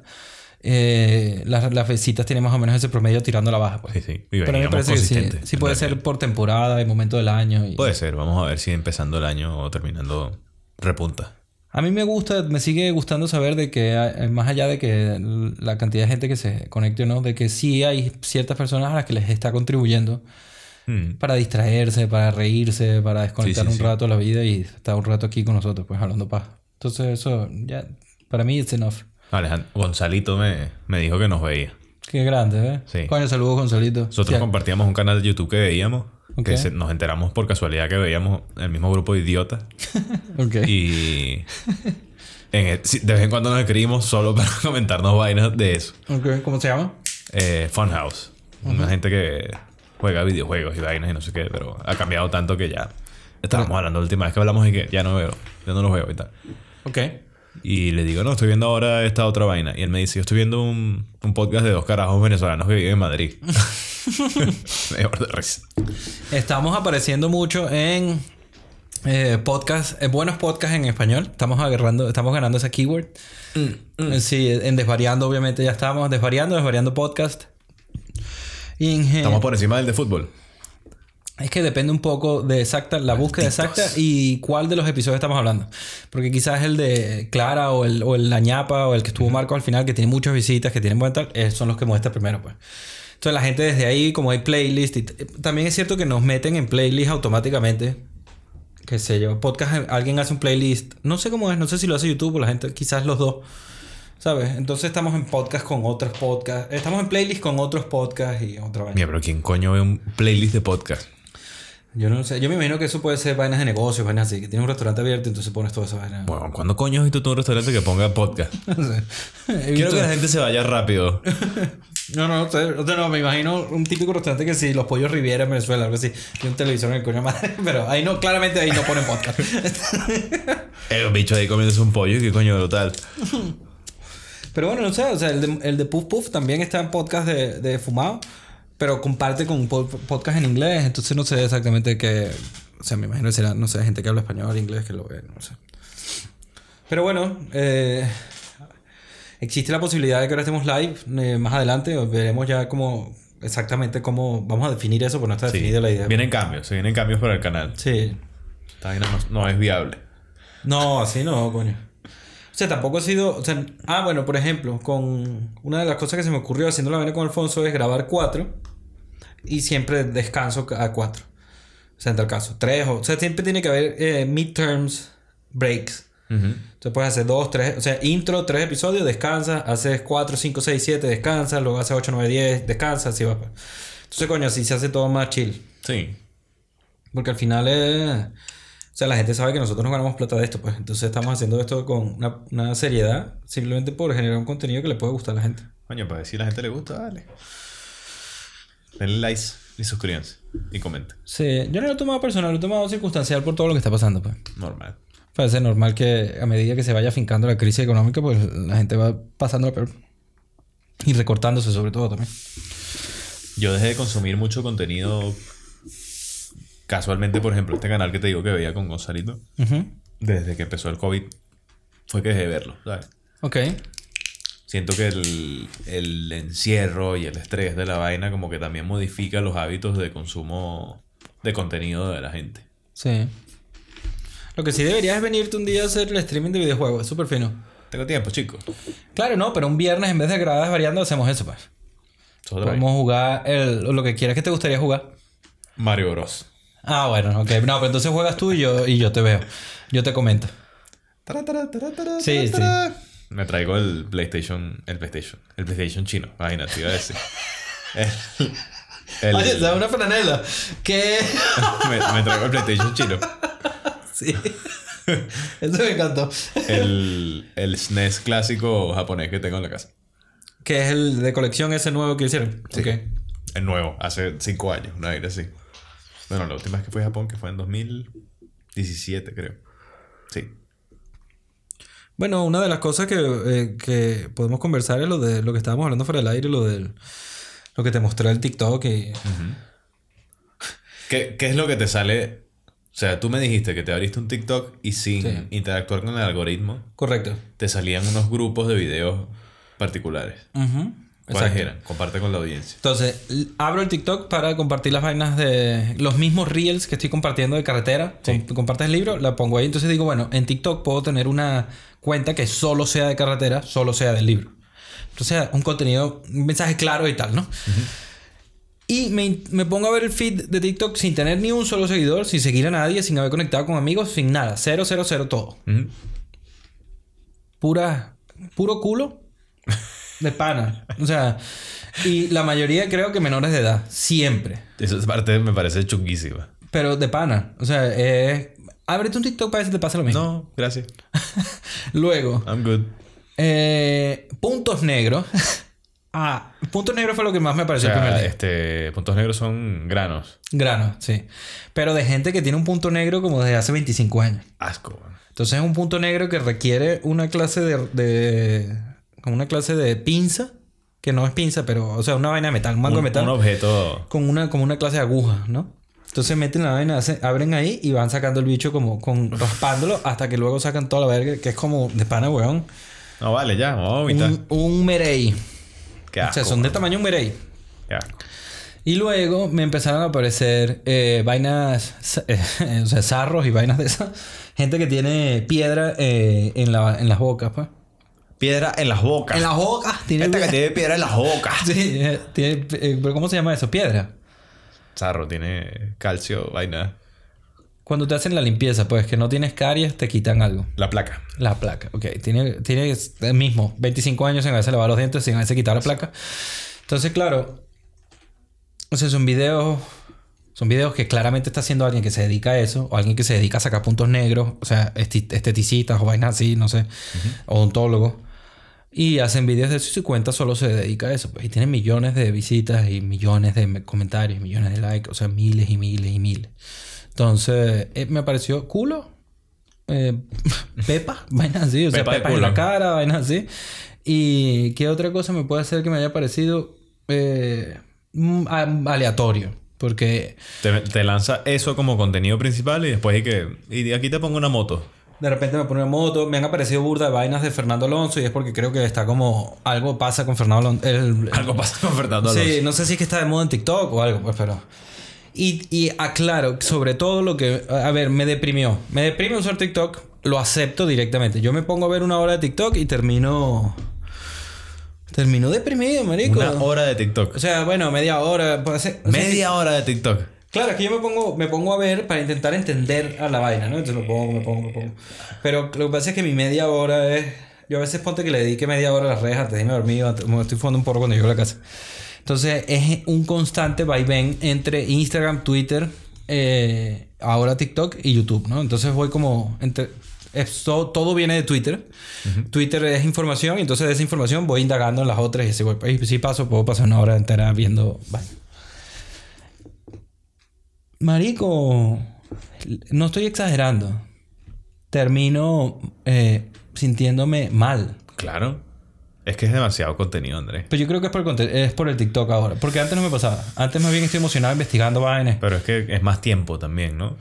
eh, las, las visitas tienen más o menos ese promedio tirando la baja. Pues. Sí, sí. Y Pero me parece que sí, puede ser por temporada y momento del año. y- Puede ser. Vamos a ver si empezando el año o terminando repunta. A mí me gusta, me sigue gustando saber de que eh, más allá de que la cantidad de gente que se conecte o no, de que sí hay ciertas personas a las que les está contribuyendo Hmm. para distraerse, para reírse, para desconectar Sí, sí, un rato la vida y estar un rato aquí con nosotros, pues hablando paz. Entonces eso ya, para mí it's enough. Alejandro, Gonzalito me, me dijo que nos veía. Qué grande, ¿eh? Sí. Coño, saludos, Gonzalito. Nosotros Sí, compartíamos un canal de YouTube que veíamos. Que se- nos enteramos por casualidad que veíamos el mismo grupo de idiotas. *laughs* ok. Y en el- sí, de vez en cuando nos escribimos solo *laughs* para comentarnos vainas de eso. Ok, ¿Cómo se llama? Eh, Funhouse. Una gente que juega videojuegos y vainas y no sé qué, pero ha cambiado tanto que ya estábamos hablando la última vez que hablamos y que ya no veo, ya no lo veo y tal. Ok. Y le digo, no, estoy viendo ahora esta otra vaina. Y él me dice, yo estoy viendo un, un podcast de dos carajos venezolanos que viven en Madrid. *laughs* me dio de risa. Estamos apareciendo mucho en eh, podcast, en buenos podcasts en español. Estamos agarrando, estamos ganando ese keyword. Eh, Sí, en Desvariando, obviamente ya estamos. Desvariando, Desvariando Podcast. Y en gen- Estamos por encima del de fútbol. Es que depende un poco de exacta, la búsqueda exacta y cuál de los episodios estamos hablando. Porque quizás el de Clara o el, o el La ñapa o el que estuvo Marco al final, que tiene muchas visitas, que tienen buen tal, eh, son los que muestra primero, pues. Entonces la gente desde ahí, como hay playlist, y t- también es cierto que nos meten en playlist automáticamente. Qué sé yo, podcast, alguien hace un playlist, no sé cómo es, no sé si lo hace YouTube o la gente, quizás los dos. ¿Sabes? Entonces estamos en podcast con otros podcasts. Estamos en playlist con otros podcasts y otra vaina. Mira, pero ¿quién coño ve un playlist de podcast? Yo no sé, yo me imagino que eso puede ser vainas de negocios, vainas así, que tienes un restaurante abierto, entonces pones toda esa vaina. Bueno, ¿cuándo coño has visto tú un restaurante que ponga podcast? *laughs* No sé. Quiero que la gente se vaya rápido. *laughs* No, no, no, sé, o sea, no, me imagino un típico restaurante que sí, los pollos Riviera en Venezuela, algo así, y un televisor en el coño madre, *laughs* pero ahí no, claramente ahí no ponen podcast. El bicho ahí comiéndose un pollo, ¿qué coño total? Pero bueno, no sé, o sea, el de, el de Puff Puff también está en podcast de, de fumado, pero comparte con podcast en inglés, entonces no sé exactamente qué, o sea, me imagino que será, no sé, gente que habla español, inglés, que lo ve, no sé. Pero bueno, eh, existe la posibilidad de que ahora estemos live eh, más adelante. Veremos ya cómo exactamente cómo vamos a definir eso, porque no está Sí. definida la idea. Vienen cambios, se vienen cambios para el canal. Sí. Esta no, no es viable. No, así no, coño. O sea, tampoco ha sido. O sea, ah, bueno, por ejemplo, con una de las cosas que se me ocurrió haciendo la vaina con Alfonso es grabar cuatro y siempre descanso a cuatro. O sea, en tal caso, tres o. O sea, siempre tiene que haber eh, midterms breaks. Entonces puedes hacer dos, tres, o sea, intro, tres episodios, descansas, haces cuatro, cinco, seis, siete, descansas, luego haces ocho, nueve, diez, descansas, así va. pues. Entonces, coño, así se hace todo más chill. Sí. Porque al final es... O sea, la gente sabe que nosotros no ganamos plata de esto, pues. Entonces estamos haciendo esto con una, una seriedad, simplemente por generar un contenido que le puede gustar a la gente. Coño, para decir a la gente le gusta, dale. Denle likes y suscríbanse. Y comenten. Sí, yo no lo he tomado personal, lo he tomado circunstancial por todo lo que está pasando, pues. Normal. Parece normal que a medida que se vaya afincando la crisis económica, pues la gente va pasando lo peor. Y recortándose sobre todo también. Yo dejé de consumir mucho contenido. Casualmente, por ejemplo, este canal que te digo que veía con Gonzalito. Desde que empezó el COVID, fue que dejé de verlo, ¿sabes? Ok. Siento que el, el encierro y el estrés de la vaina como que también modifica los hábitos de consumo de contenido de la gente. Sí. Lo que sí deberías es venirte un día a hacer el streaming de videojuegos. Es súper fino. Tengo tiempo, chicos. Claro, no, pero un viernes en vez de grabadas variando hacemos eso, pues. Podemos jugar el, lo que quieras que te gustaría jugar. Mario Bros. Ah, bueno, ok. No, pero entonces juegas tú y yo, y yo te veo. Yo te comento. Sí, sí. Me traigo el PlayStation, el PlayStation, el PlayStation chino. Imagínate, iba a decir. El, el- Oye, ¿sabes una franela? Que... *laughs* me, me traigo el PlayStation chino. sí. Eso me encantó. El, el SNES clásico japonés que tengo en la casa. Que es el de colección ese nuevo que hicieron. Sí. Ok. El nuevo, hace cinco años, una vaina así. Bueno, la última vez que fui a Japón, que fue en 2017, creo. Sí. Bueno, una de las cosas que, eh, que podemos conversar es lo de lo que estábamos hablando fuera del aire, lo del... Lo que te mostré el TikTok y... ¿Qué, qué es lo que te sale? O sea, tú me dijiste que te abriste un TikTok y sin Sí. interactuar con el algoritmo, Correcto. te salían unos grupos de videos particulares. ¿Cuáles Exacto. eran? Comparte con la audiencia. Entonces, abro el TikTok para compartir las vainas de los mismos reels que estoy compartiendo de carretera. Sí. Com- compartes el libro, la pongo ahí. Entonces digo, bueno, en TikTok puedo tener una cuenta que solo sea de carretera, solo sea del libro. Entonces, un contenido, un mensaje claro y tal, ¿no? Y me, me pongo a ver el feed de TikTok sin tener ni un solo seguidor, sin seguir a nadie, sin haber conectado con amigos, sin nada. Cero, cero, cero, todo. Ujú. Pura, puro culo *laughs* de pana. O sea, y la mayoría creo que menores de edad. Siempre. Esa parte me parece chunguísima. Pero de pana. O sea, es... Ábrete un TikTok para ver si te pasa lo mismo. No, gracias. *laughs* Luego, I'm good. eh, puntos negros. *laughs* Ah, puntos negros fue lo que más me O pareció el primer día. este, puntos negros son granos. Grano, sí. Pero de gente que tiene un punto negro como desde hace 25 años. Asco. Entonces es un punto negro que requiere una clase de, de- como una clase de pinza, que no es pinza, pero, o sea, una vaina de metal, un mango Un, de metal, un objeto. con una, como una clase de aguja, ¿no? Entonces meten la vaina, hacen- abren ahí y van sacando el bicho como con raspándolo hasta que luego sacan toda la verga, que es como de pana, weón. No vale, ya, vamos a vomitar. Un, un merey. Qué o sea, son de tamaño un merey. Qué asco. Y luego me empezaron a aparecer eh, vainas, *laughs* eh, o sea, zarros y vainas de esas. Gente que tiene piedra eh, en, la, en las bocas, pues. Piedra en las bocas. En las bocas. Tiene Esta que tiene piedra en las bocas. *laughs* Sí, eh, tiene, eh, pero ¿cómo se llama eso? Piedra. Sarro, tiene calcio, vaina. Cuando te hacen la limpieza, pues que no tienes caries, te quitan algo. La placa. La placa, ok. Tiene, tiene el mismo, 25 años sin haberse lavado los dientes, sin haberse quitado la placa. Entonces, claro, o sea, son videos, son videos que claramente está haciendo alguien que se dedica a eso, o alguien que se dedica a sacar puntos negros, o sea, esteticistas o vainas así, no sé, odontólogos. Y hacen videos de eso y su cuenta solo se dedica a eso. Pues, y tienen millones de visitas y millones de me- comentarios, millones de likes, o sea, miles y miles y miles. Entonces, eh, me pareció culo. Eh, *laughs* pepa, vainas así. O sea, Pepa en la cara, vainas así. ¿Y qué otra cosa me puede hacer que me haya parecido eh, mm, aleatorio? Porque Te, te lanza eso como contenido principal y después hay que. Y aquí te pongo una moto. de repente me pone una moto, me han aparecido burda de vainas de Fernando Alonso y es porque creo que está como algo pasa con Fernando Alonso. el- *laughs* Algo pasa con Fernando Alonso. Sí, no sé si es que está de moda en TikTok o algo, pues, pero. Y, y aclaro, sobre todo lo que. A ver, me deprimió. Me deprime usar TikTok, lo acepto directamente. Yo me pongo a ver una hora de TikTok y termino. Termino deprimido, marico. Una hora de TikTok. O sea, bueno, media hora. o sea, Media hora de TikTok. Claro, es que yo me pongo, me pongo a ver para intentar entender a la vaina, ¿no? Entonces me pongo, me pongo, me pongo. Pero lo que pasa es que mi media hora es. Yo a veces ponte que le dedique media hora a las redes antes de irme a dormir, me estoy fumando un porro cuando llego a la casa. Entonces es un constante vaivén entre Instagram, Twitter, eh, ahora TikTok y YouTube, ¿no? Entonces voy como entre. Es todo, todo viene de Twitter. Twitter es información y entonces de esa información voy indagando en las otras y así voy. Y si paso, puedo pasar una hora entera viendo. Marico, no estoy exagerando. Termino eh, sintiéndome mal. Claro. Es que es demasiado contenido, Andrés. Pero yo creo que es por, el, es por el TikTok ahora. Porque antes no me pasaba. Antes más bien estoy emocionado investigando vainas. Pero es que es más tiempo también, ¿no?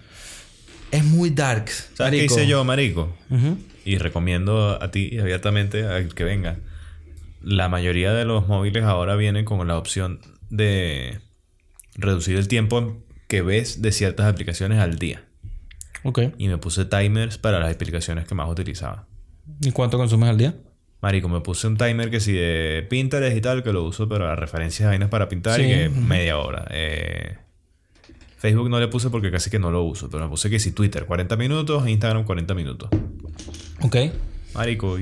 Es muy dark. ¿Sabes qué hice yo, marico? Ujú. Y recomiendo a ti abiertamente a que venga. La mayoría de los móviles ahora vienen con la opción de reducir el tiempo que ves de ciertas aplicaciones al día. Ok. Y me puse timers para las aplicaciones que más utilizaba. ¿Y cuánto consumes al día? Marico, me puse un timer que si de Pinterest y tal, que lo uso para referencias de vainas para pintar y Sí, que ujú. media hora. Eh, Facebook no le puse porque casi que no lo uso, pero me puse que si Twitter 40 minutos, Instagram 40 minutos. Ok. Marico,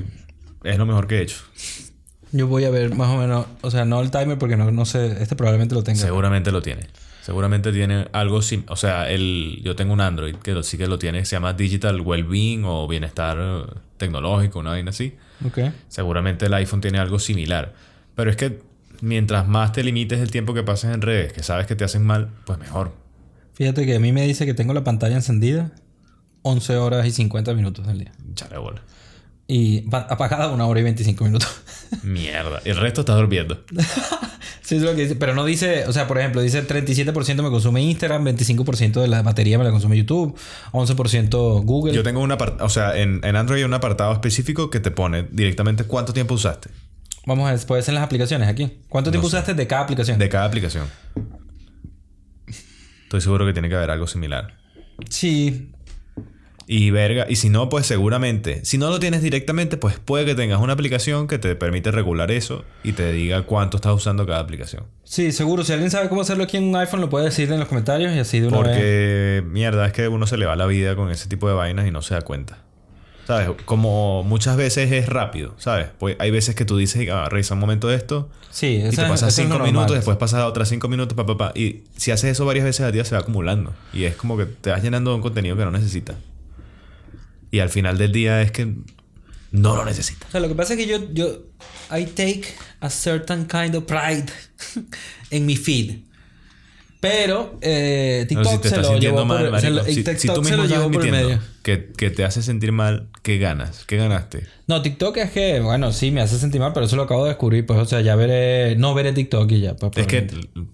es lo mejor que he hecho. Yo voy a ver más o menos. O sea, no el timer porque no, no sé. Este probablemente lo tenga. Seguramente lo tiene. Seguramente tiene algo sim O sea, el, yo tengo un Android que lo- sí que lo tiene, se llama Digital Wellbeing o Bienestar Tecnológico, una vaina así. Ok. Seguramente el iPhone tiene algo similar. Pero es que mientras más te limites el tiempo que pases en redes, que sabes que te hacen mal, pues mejor. Fíjate que a mí me dice que tengo la pantalla encendida 11 horas y 50 minutos del día. Chale bola. Y pa- apagada una hora y 25 minutos. *laughs* Mierda. Y el resto está durmiendo. *laughs* sí, es lo que dice. Pero no dice, o sea, por ejemplo, dice 37% me consume Instagram, 25% de la batería me la consume YouTube, 11% Google. Yo tengo un apartado, o sea, en, en Android hay un apartado específico que te pone directamente cuánto tiempo usaste Vamos a ver, puede ser en las aplicaciones aquí. ¿Cuánto tiempo usaste de cada aplicación? de cada aplicación. Estoy seguro que tiene que haber algo similar. Sí. Y verga, y si no, pues seguramente, si no lo tienes directamente, pues puede que tengas una aplicación que te permite regular eso y te diga cuánto estás usando cada aplicación. Sí, seguro. Si alguien sabe cómo hacerlo aquí en un iPhone, lo puede decir en los comentarios y así de una vez. Porque, mierda, es que uno se le va la vida con ese tipo de vainas y no se da cuenta. ¿Sabes? Como muchas veces es rápido, ¿sabes? Pues hay veces que tú dices, ah, revisa un momento de esto Sí, y te es- pasas eso cinco minutos, después pasas a otras cinco minutos, pa, pa, pa. Y si haces eso varias veces al día se va acumulando. Y es como que te vas llenando de un contenido que no necesitas. Y al final del día es que no lo necesitas. O sea, lo que pasa es que yo, yo, I take a certain kind of pride *laughs* en mi feed. Pero eh, No, TikTok si te se lo llevó mal, por, se lo- si, TikTok si tú se mismo lo estás llevó por medio. que, que te hace sentir mal, ¿qué ganas? ¿Qué ganaste? No, TikTok es que, bueno, sí, me hace sentir mal, pero eso lo acabo de descubrir. Pues, o sea, ya veré, no veré TikTok y ya. Pues, Es que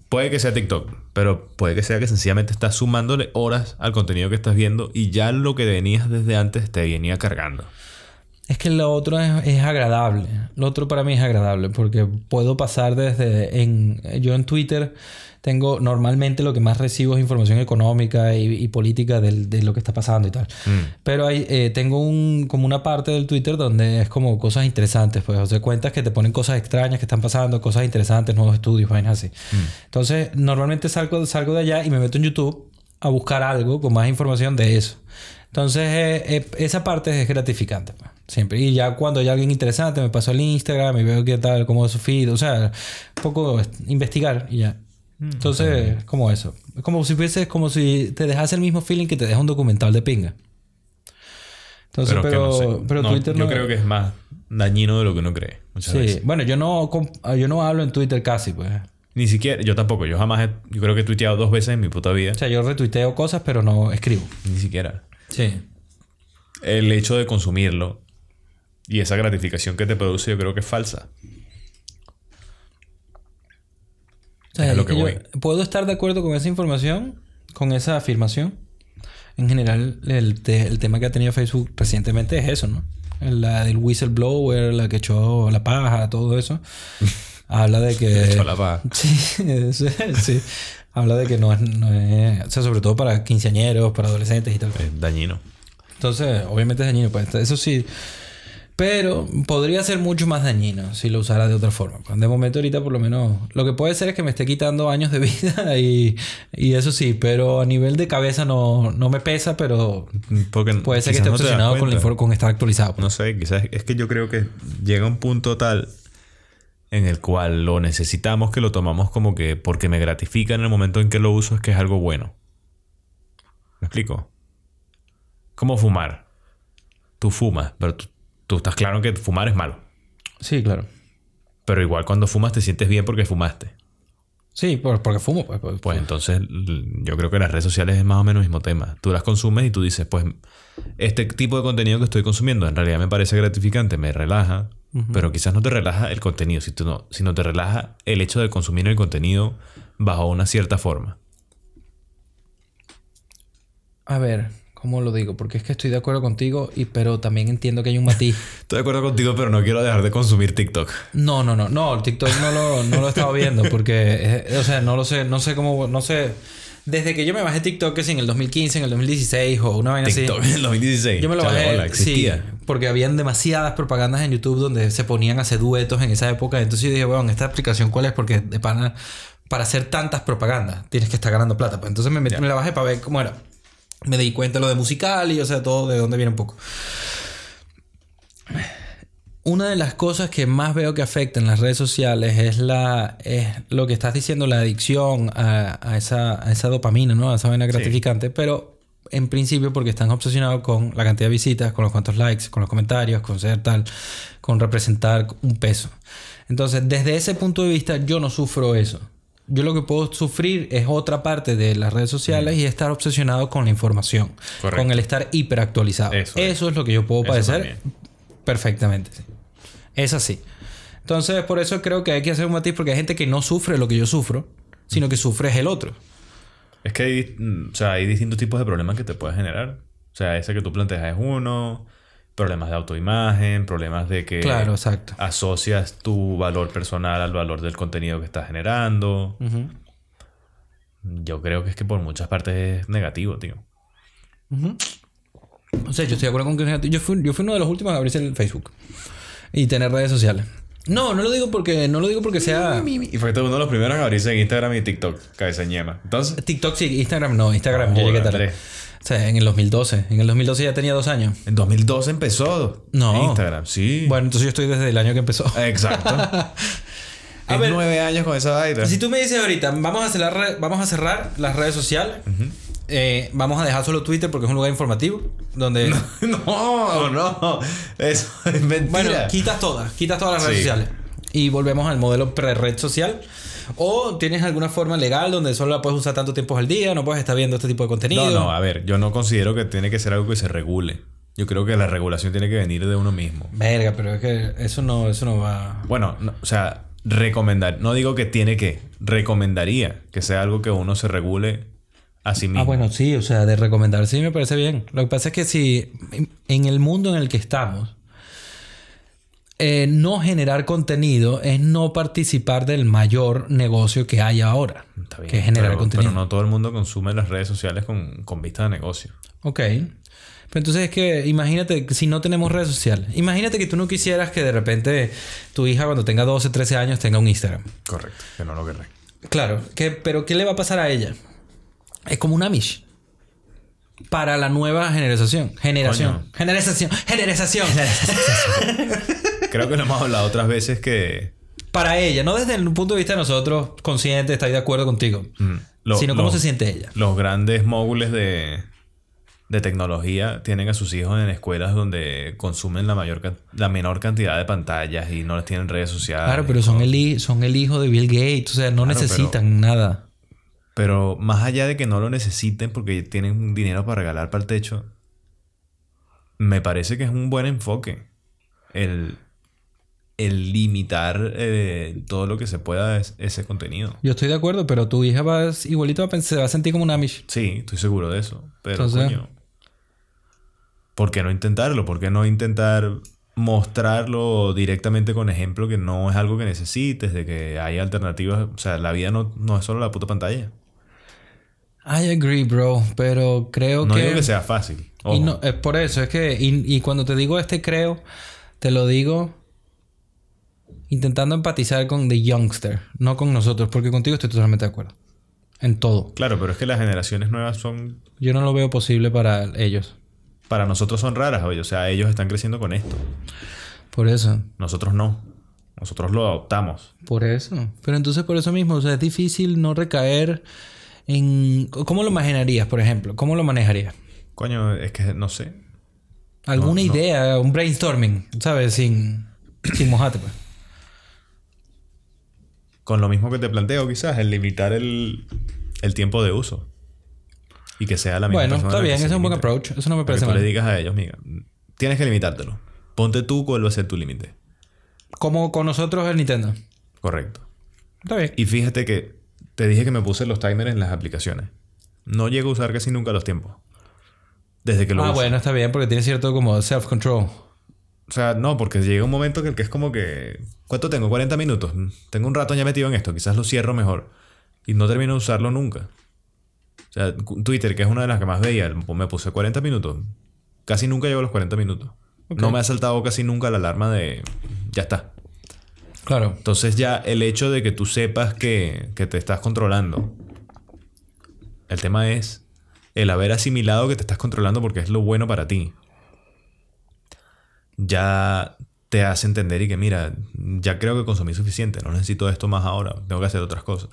puede que sea TikTok, pero puede que sea que sencillamente estás sumándole horas al contenido que estás viendo y ya lo que venías desde antes te venía cargando. Es que lo otro es, es agradable. Lo otro para mí es agradable porque puedo pasar desde... En, yo en Twitter tengo normalmente lo que más recibo es información económica y, y política del- de lo que está pasando y tal. Pero hay, eh, tengo un, como una parte del Twitter donde es como cosas interesantes, pues. O sea, cuentas que te ponen cosas extrañas que están pasando, cosas interesantes, nuevos estudios, vainas así. Entonces, normalmente salgo, salgo de allá y me meto en YouTube a buscar algo con más información de eso. Entonces, eh, eh, esa parte es gratificante, pues, siempre. Y ya cuando hay alguien interesante, me paso al Instagram y veo qué tal, cómo es su feed. O sea, un poco investigar y ya. Entonces, es como eso. Es como si fuese, como si te dejase el mismo feeling que te deja un documental de pinga. Entonces, pero, no sé. pero No, Twitter yo no. creo que es más dañino de lo que uno cree. Muchas Sí, veces. bueno, yo no, comp- yo no hablo en Twitter casi, pues. Ni siquiera, yo tampoco, yo jamás he, yo creo que he tuiteado dos veces en mi puta vida. O sea, yo retuiteo cosas, pero no escribo. Ni siquiera. Sí. El hecho de consumirlo y esa gratificación que te produce, yo creo que es falsa. O sea, Es lo que yo voy. puedo estar de acuerdo con esa información, con esa afirmación. En general, el, te- el tema que ha tenido Facebook recientemente es eso, ¿no? La del whistleblower, la que echó la paja, todo eso. *laughs* Habla de que... Echó la paja. *laughs* Sí, sí, sí. Habla de que no es, no es... O sea, sobre todo para quinceañeros, para adolescentes y tal. Es dañino. Entonces, obviamente es dañino. Pues, eso sí. Pero podría ser mucho más dañino si lo usara de otra forma. De momento ahorita por lo menos... Lo que puede ser es que me esté quitando años de *laughs* vida y, y eso sí. Pero a nivel de cabeza no, no me pesa, pero Porque puede ser que esté no obsesionado con, con estar actualizado. pues. No sé, quizás es que yo creo que llega un punto tal en el cual lo necesitamos que lo tomamos como que porque me gratifica en el momento en que lo uso es que es algo bueno. ¿Me explico? Como fumar. Tú fumas, pero tú, tú estás claro que fumar es malo. Sí, claro. Pero igual cuando fumas te sientes bien porque fumaste. Sí, por- porque fumo. Pues, pues, Pues entonces yo creo que las redes sociales es más o menos el mismo tema. Tú las consumes y tú dices, pues este tipo de contenido que estoy consumiendo en realidad me parece gratificante, me relaja, pero quizás no te relaja el contenido, si tú no, sino te relaja el hecho de consumir el contenido bajo una cierta forma. A ver, ¿cómo lo digo? Porque es que estoy de acuerdo contigo, y, pero también entiendo que hay un matiz. *laughs* Estoy de acuerdo contigo, pero no quiero dejar de consumir TikTok. No, no, no, no, el TikTok no lo, no lo he estado viendo porque, o sea, no lo sé, no sé cómo, no sé. Desde que yo me bajé TikTok, que si en el 2015, en el 2016 o una vaina TikTok así. en el 2016. Yo me lo Chale, bajé. hola, existía. Sí, porque habían demasiadas propagandas en YouTube donde se ponían a hacer duetos en esa época. Entonces yo dije, bueno, ¿esta aplicación cuál es? Porque de pana, para hacer tantas propagandas tienes que estar ganando plata. Pues entonces me, metí- me la bajé para ver cómo era. Me di cuenta de lo de musical y, o sea, todo de dónde viene un poco. Una de las cosas que más veo que afectan las redes sociales es la es lo que estás diciendo, la adicción a, a esa, a esa dopamina, ¿no? A esa vaina gratificante, pero en principio porque están obsesionados con la cantidad de visitas, con los cuantos likes, con los comentarios, con ser tal, con representar un peso. Entonces, desde ese punto de vista, yo no sufro eso. Yo lo que puedo sufrir es otra parte de las redes sociales y estar obsesionado con la información, Correcto. con el estar hiperactualizado. Eso Eso, es. es lo que yo puedo Eso padecer también. perfectamente. sí. Es así. Entonces, por eso creo que hay que hacer un matiz porque hay gente que no sufre lo que yo sufro, sino que sufre es el otro. Es que hay, mm, o sea, hay distintos tipos de problemas que te puedes generar. O sea, ese que tú planteas es uno, problemas de autoimagen, problemas de que Claro, exacto. asocias tu valor personal al valor del contenido que estás generando. Yo creo que es que por muchas partes es negativo, tío. O sea, yo estoy de acuerdo con que yo fui, yo fui uno de los últimos a abrirse el Facebook y tener redes sociales. No, no lo digo porque no lo digo porque sea Y fue uno de los primeros en abrirse en Instagram y TikTok, cabeza ñema. Entonces, TikTok sí, Instagram no, Instagram yo Joder, llegué tarde. O sea, en el 2012, en el 2012 ya tenía dos años. en 2012 empezó No. Instagram, sí. Bueno, entonces yo estoy desde el año que empezó. Exacto. *laughs* A Es ver. nueve años con esa vaina. Si tú me dices ahorita, vamos a cerrar, vamos a cerrar las redes sociales, eh, vamos a dejar solo Twitter porque es un lugar informativo. Donde. *laughs* No, no. Eso es mentira. Bueno, quitas todas, quitas todas las redes Sí. sociales. Y volvemos al modelo pre-red social. O tienes alguna forma legal donde solo la puedes usar tanto tiempo al día, no puedes estar viendo este tipo de contenido. No, no, a ver, yo no considero que tiene que ser algo que se regule. Yo creo que la regulación tiene que venir de uno mismo. Verga, pero es que eso no, eso no va. Bueno, no, o sea, recomendar, no digo que tiene que, recomendaría que sea algo que uno se regule a sí mismo. Ah, bueno, sí, o sea, de recomendar sí me parece bien. Lo que pasa es que si en- en el mundo en el que estamos, eh, no generar contenido es no participar del mayor negocio que hay ahora, Está bien, que es generar pero, contenido. pero no todo el mundo consume las redes sociales con, con vista de negocio. Ok. Pero entonces es que imagínate si no tenemos redes sociales. Imagínate que tú no quisieras que de repente tu hija cuando tenga 12, 13 años tenga un Instagram. Correcto, que no lo querré. Claro, que, pero ¿qué le va a pasar a ella? Es como un Amish. Para la nueva generación. Generación. Coño. Generación. Generación. *laughs* *laughs* Creo que lo hemos hablado otras veces que... Para ella, no desde el punto de vista de nosotros, conscientes, estáis de acuerdo contigo. mm, lo- sino cómo se siente ella. Los grandes móviles de, de tecnología tienen a sus hijos en escuelas donde consumen la mayor la menor cantidad de pantallas y no les tienen redes sociales. Claro, pero son el, son el hijo de Bill Gates. O sea, no Claro, necesitan nada. Pero más allá de que no lo necesiten porque tienen dinero para regalar para el techo, me parece que es un buen enfoque el, el limitar eh, todo lo que se pueda es- ese contenido. Yo estoy de acuerdo, pero tu hija va, igualito va a, se va a sentir como un Amish. Sí, estoy seguro de eso. Pero, Entonces- coño, ¿por qué no intentarlo? ¿Por qué no intentar mostrarlo directamente con ejemplo que no es algo que necesites, de que hay alternativas? O sea, la vida no, no es solo la puta pantalla. I agree, bro. Pero creo No que... digo que sea fácil. Y no, es por eso, es que, y, y cuando te digo este creo, te lo digo intentando empatizar con The Youngster, no con nosotros, porque contigo estoy totalmente de acuerdo. En todo. Claro, pero es que las generaciones nuevas son Yo no lo veo posible para ellos. para nosotros son raras, oye. O sea, ellos están creciendo con esto. Por eso. Nosotros no. Nosotros lo adoptamos. Por eso. Pero entonces por eso mismo, o sea, es difícil no recaer en... ¿Cómo lo imaginarías, por ejemplo? ¿Cómo lo manejarías? Coño, es que no sé. ¿Alguna No, no. idea? Un brainstorming, ¿sabes? Sin, sin mojarte, pues. Con lo mismo que te planteo, quizás, el limitar el, el tiempo de uso. Y que sea la misma Bueno, persona está bien, ese es un buen approach. Eso no me que parece tú le mal. digas a ellos, mira, tienes que limitártelo. Ponte tú cuál va a ser tu límite. Como con nosotros el Nintendo. Correcto. Está bien. Y fíjate que te dije que me puse los timers en las aplicaciones. No llego a usar casi nunca los tiempos. Desde que lo Ah, uso. bueno, está bien, porque tiene cierto como self-control. O sea, no, porque llega un momento que, que es como que... ¿Cuánto tengo? 40 minutos. Tengo un rato ya metido en esto. Quizás lo cierro mejor. Y no termino de usarlo nunca. O sea, Twitter, que es una de las que más veía, me puse 40 minutos. Casi nunca llevo los 40 minutos. No me ha saltado casi nunca la alarma de... Ya está. Claro. Entonces ya el hecho de que tú sepas que, que te estás controlando. El tema es el haber asimilado que te estás controlando porque es lo bueno para ti. Ya te hace entender y que mira, ya creo que consumí suficiente, no necesito esto más ahora, tengo que hacer otras cosas.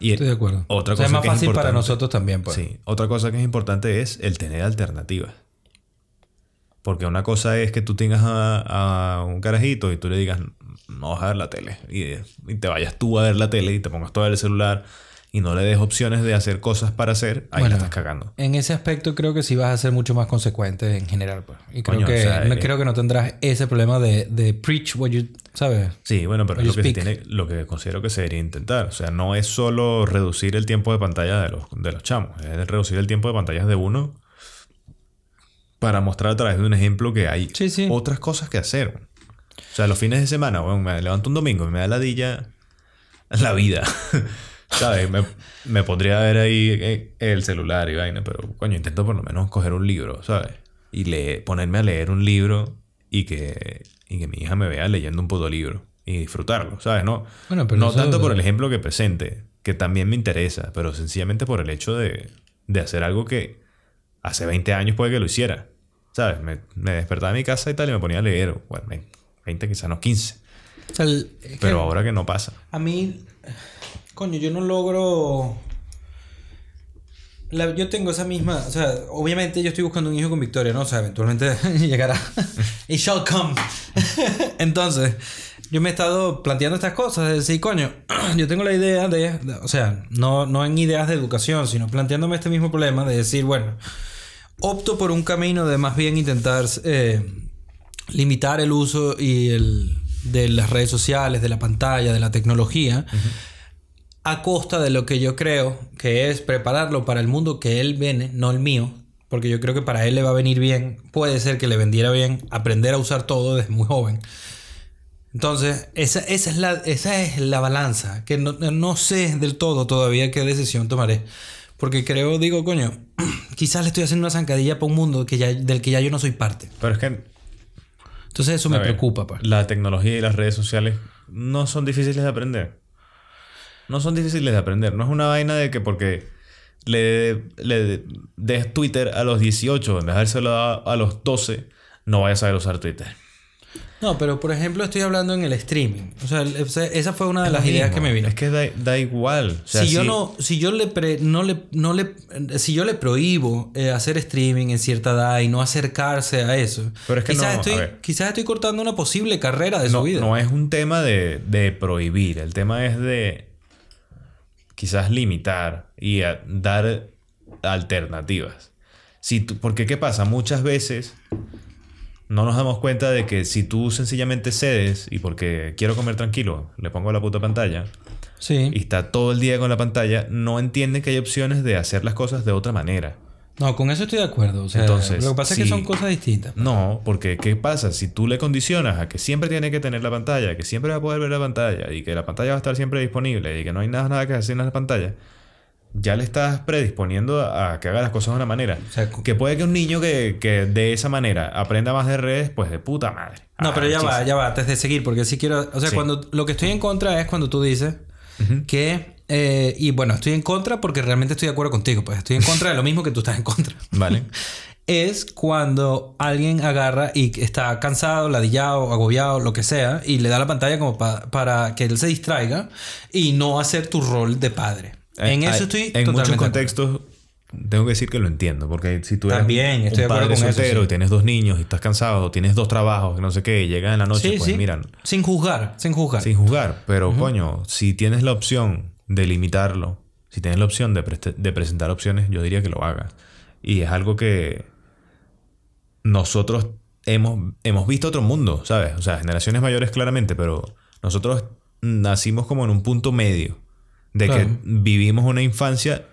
Y Estoy de acuerdo. otra O sea, cosa es más que es fácil para nosotros también, pues. Sí, otra cosa que es importante es el tener alternativas. Porque una cosa es que tú tengas a, a un carajito y tú le digas, no vas a ver la tele. Y, y te vayas tú a ver la tele y te pongas todo el celular y no le des opciones de hacer cosas para hacer, ahí Bueno, la estás cagando. En ese aspecto creo que sí vas a ser mucho más consecuente en general, pues. Y creo Coño, o que sea, no, eh, creo que no tendrás ese problema de, de preach what you... ¿Sabes? Sí, bueno, pero es lo que, se tiene, lo que considero que se debería intentar. O sea, no es solo reducir el tiempo de pantalla de los, de los chamos, es reducir el tiempo de pantallas de uno para mostrar a través de un ejemplo que hay Sí, sí. otras cosas que hacer. O sea, los fines de semana, bueno, me levanto un domingo y me da la dilla la vida. *laughs* ¿Sabes? Me, me pondría a ver ahí eh, el celular y vaina, pero coño, intento por lo menos coger un libro, ¿sabes? Y le, ponerme a leer un libro y que, y que mi hija me vea leyendo un puto libro y disfrutarlo, ¿sabes? No, Bueno, pero no eso- tanto por el ejemplo que presente, que también me interesa, pero sencillamente por el hecho de, de hacer algo que hace 20 años puede que lo hiciera. ¿Sabes? Me, me despertaba en mi casa y tal y me ponía a leer. Bueno, 20 quizás no 15. O sea, el- es que Pero ahora que no pasa. A mí... Coño, yo no logro... Yo tengo esa misma, o sea, obviamente yo estoy buscando un hijo con Victoria, ¿no? O sea, eventualmente *laughs* llegará. *laughs* It shall come. *laughs* Entonces, yo me he estado planteando estas cosas, de decir, coño, *clears throat* yo tengo la idea de, de- o sea, no, no en ideas de educación, sino planteándome este mismo problema de decir, bueno, opto por un camino de más bien intentar eh, limitar el uso y el de las redes sociales, de la pantalla, de la tecnología, a costa de lo que yo creo que es prepararlo para el mundo que él viene, no el mío, porque yo creo que para él le va a venir bien, puede ser que le vendiera bien aprender a usar todo desde muy joven. Entonces, esa, esa, es, la, esa es la balanza, que no, no sé del todo todavía qué decisión tomaré. Porque creo, digo, coño, *clears throat* quizás le estoy haciendo una zancadilla para un mundo que ya, del que ya yo no soy parte. Pero es que Entonces eso me ver, preocupa, pues. La tecnología y las redes sociales no son difíciles de aprender. No son difíciles de aprender. No es una vaina de que porque le, le des Twitter a los 18 en vez de dárselo a, a los 12, no vayas a saber usar Twitter. No, pero por ejemplo estoy hablando en el streaming. O sea, esa- fue una de las ideas que me vino. Es que da, da igual. O sea, si yo no, si yo le pre- no le, no le, si yo le prohíbo eh, hacer streaming en cierta edad y no acercarse a eso, Pero es que quizás no, estoy, quizás estoy cortando una posible carrera de no, su vida. no es un tema de, de prohibir. El tema es de quizás limitar y a- dar alternativas. Si tú- porque ¿qué pasa? Muchas veces no nos damos cuenta de que si tú sencillamente cedes y porque quiero comer tranquilo, le pongo la puta pantalla Sí. y está todo el día con la pantalla, no entiende que hay opciones de hacer las cosas de otra manera. No, con eso estoy de acuerdo. O sea, Entonces, lo que pasa es que son cosas distintas. No, porque ¿qué pasa? Si tú le condicionas a que siempre tiene que tener la pantalla, que siempre va a poder ver la pantalla y que la pantalla va a estar siempre disponible y que no hay nada, nada que hacer en la pantalla, ya le estás predisponiendo a, que haga las cosas de una manera. O sea, que puede que un niño que, que de esa manera aprenda más de redes, pues de puta madre. No, Ah, pero ya va, muchísimo. ya va, antes de seguir, porque sí quiero. O sea, Sí. cuando lo que estoy en contra es cuando tú dices que. Eh, y bueno, estoy en contra porque realmente estoy de acuerdo contigo, pues estoy en contra de lo mismo que tú estás en contra. *laughs* Vale. es cuando alguien agarra y está cansado, ladillado, agobiado, lo que sea, y le da la pantalla como pa- para que él se distraiga y no hacer tu rol de padre. En Eh, eso estoy En muchos de contextos, tengo que decir que lo entiendo. Porque si tú eres También, estoy de un acuerdo padre con eso, soltero sí. y tienes dos niños y estás cansado, tienes dos trabajos, no sé qué, y llegas en la noche, Sí, pues sí. mira, Sin juzgar, sin juzgar. sin juzgar. Pero coño, si tienes la opción de limitarlo, si tienes la opción de, preste- de presentar opciones, yo diría que lo hagas. Y es algo que nosotros hemos, hemos visto otro mundo, ¿sabes? O sea, generaciones mayores claramente, pero nosotros nacimos como en un punto medio. De que vivimos una infancia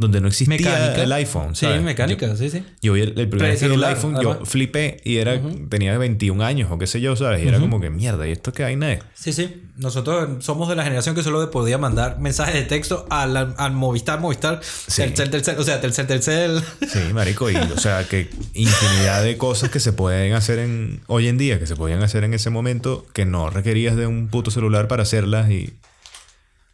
donde no existía Mecánica. el iPhone. Sí, ¿sabes? mecánica, sí, sí. Yo vi el, el primer día iPhone, además. yo flipé y era, tenía 21 años o qué sé yo, ¿sabes? Y era como que mierda, ¿y esto qué vaina es? Sí, sí. Nosotros somos de la generación que solo podía mandar mensajes de texto al, al Movistar, Movistar, Sí. Telcel, Telcel, o sea, Telcel, Telcel. Sí, marico, y o sea, que infinidad de cosas que se pueden hacer en hoy en día, que se podían hacer en ese momento, que no requerías de un puto celular para hacerlas y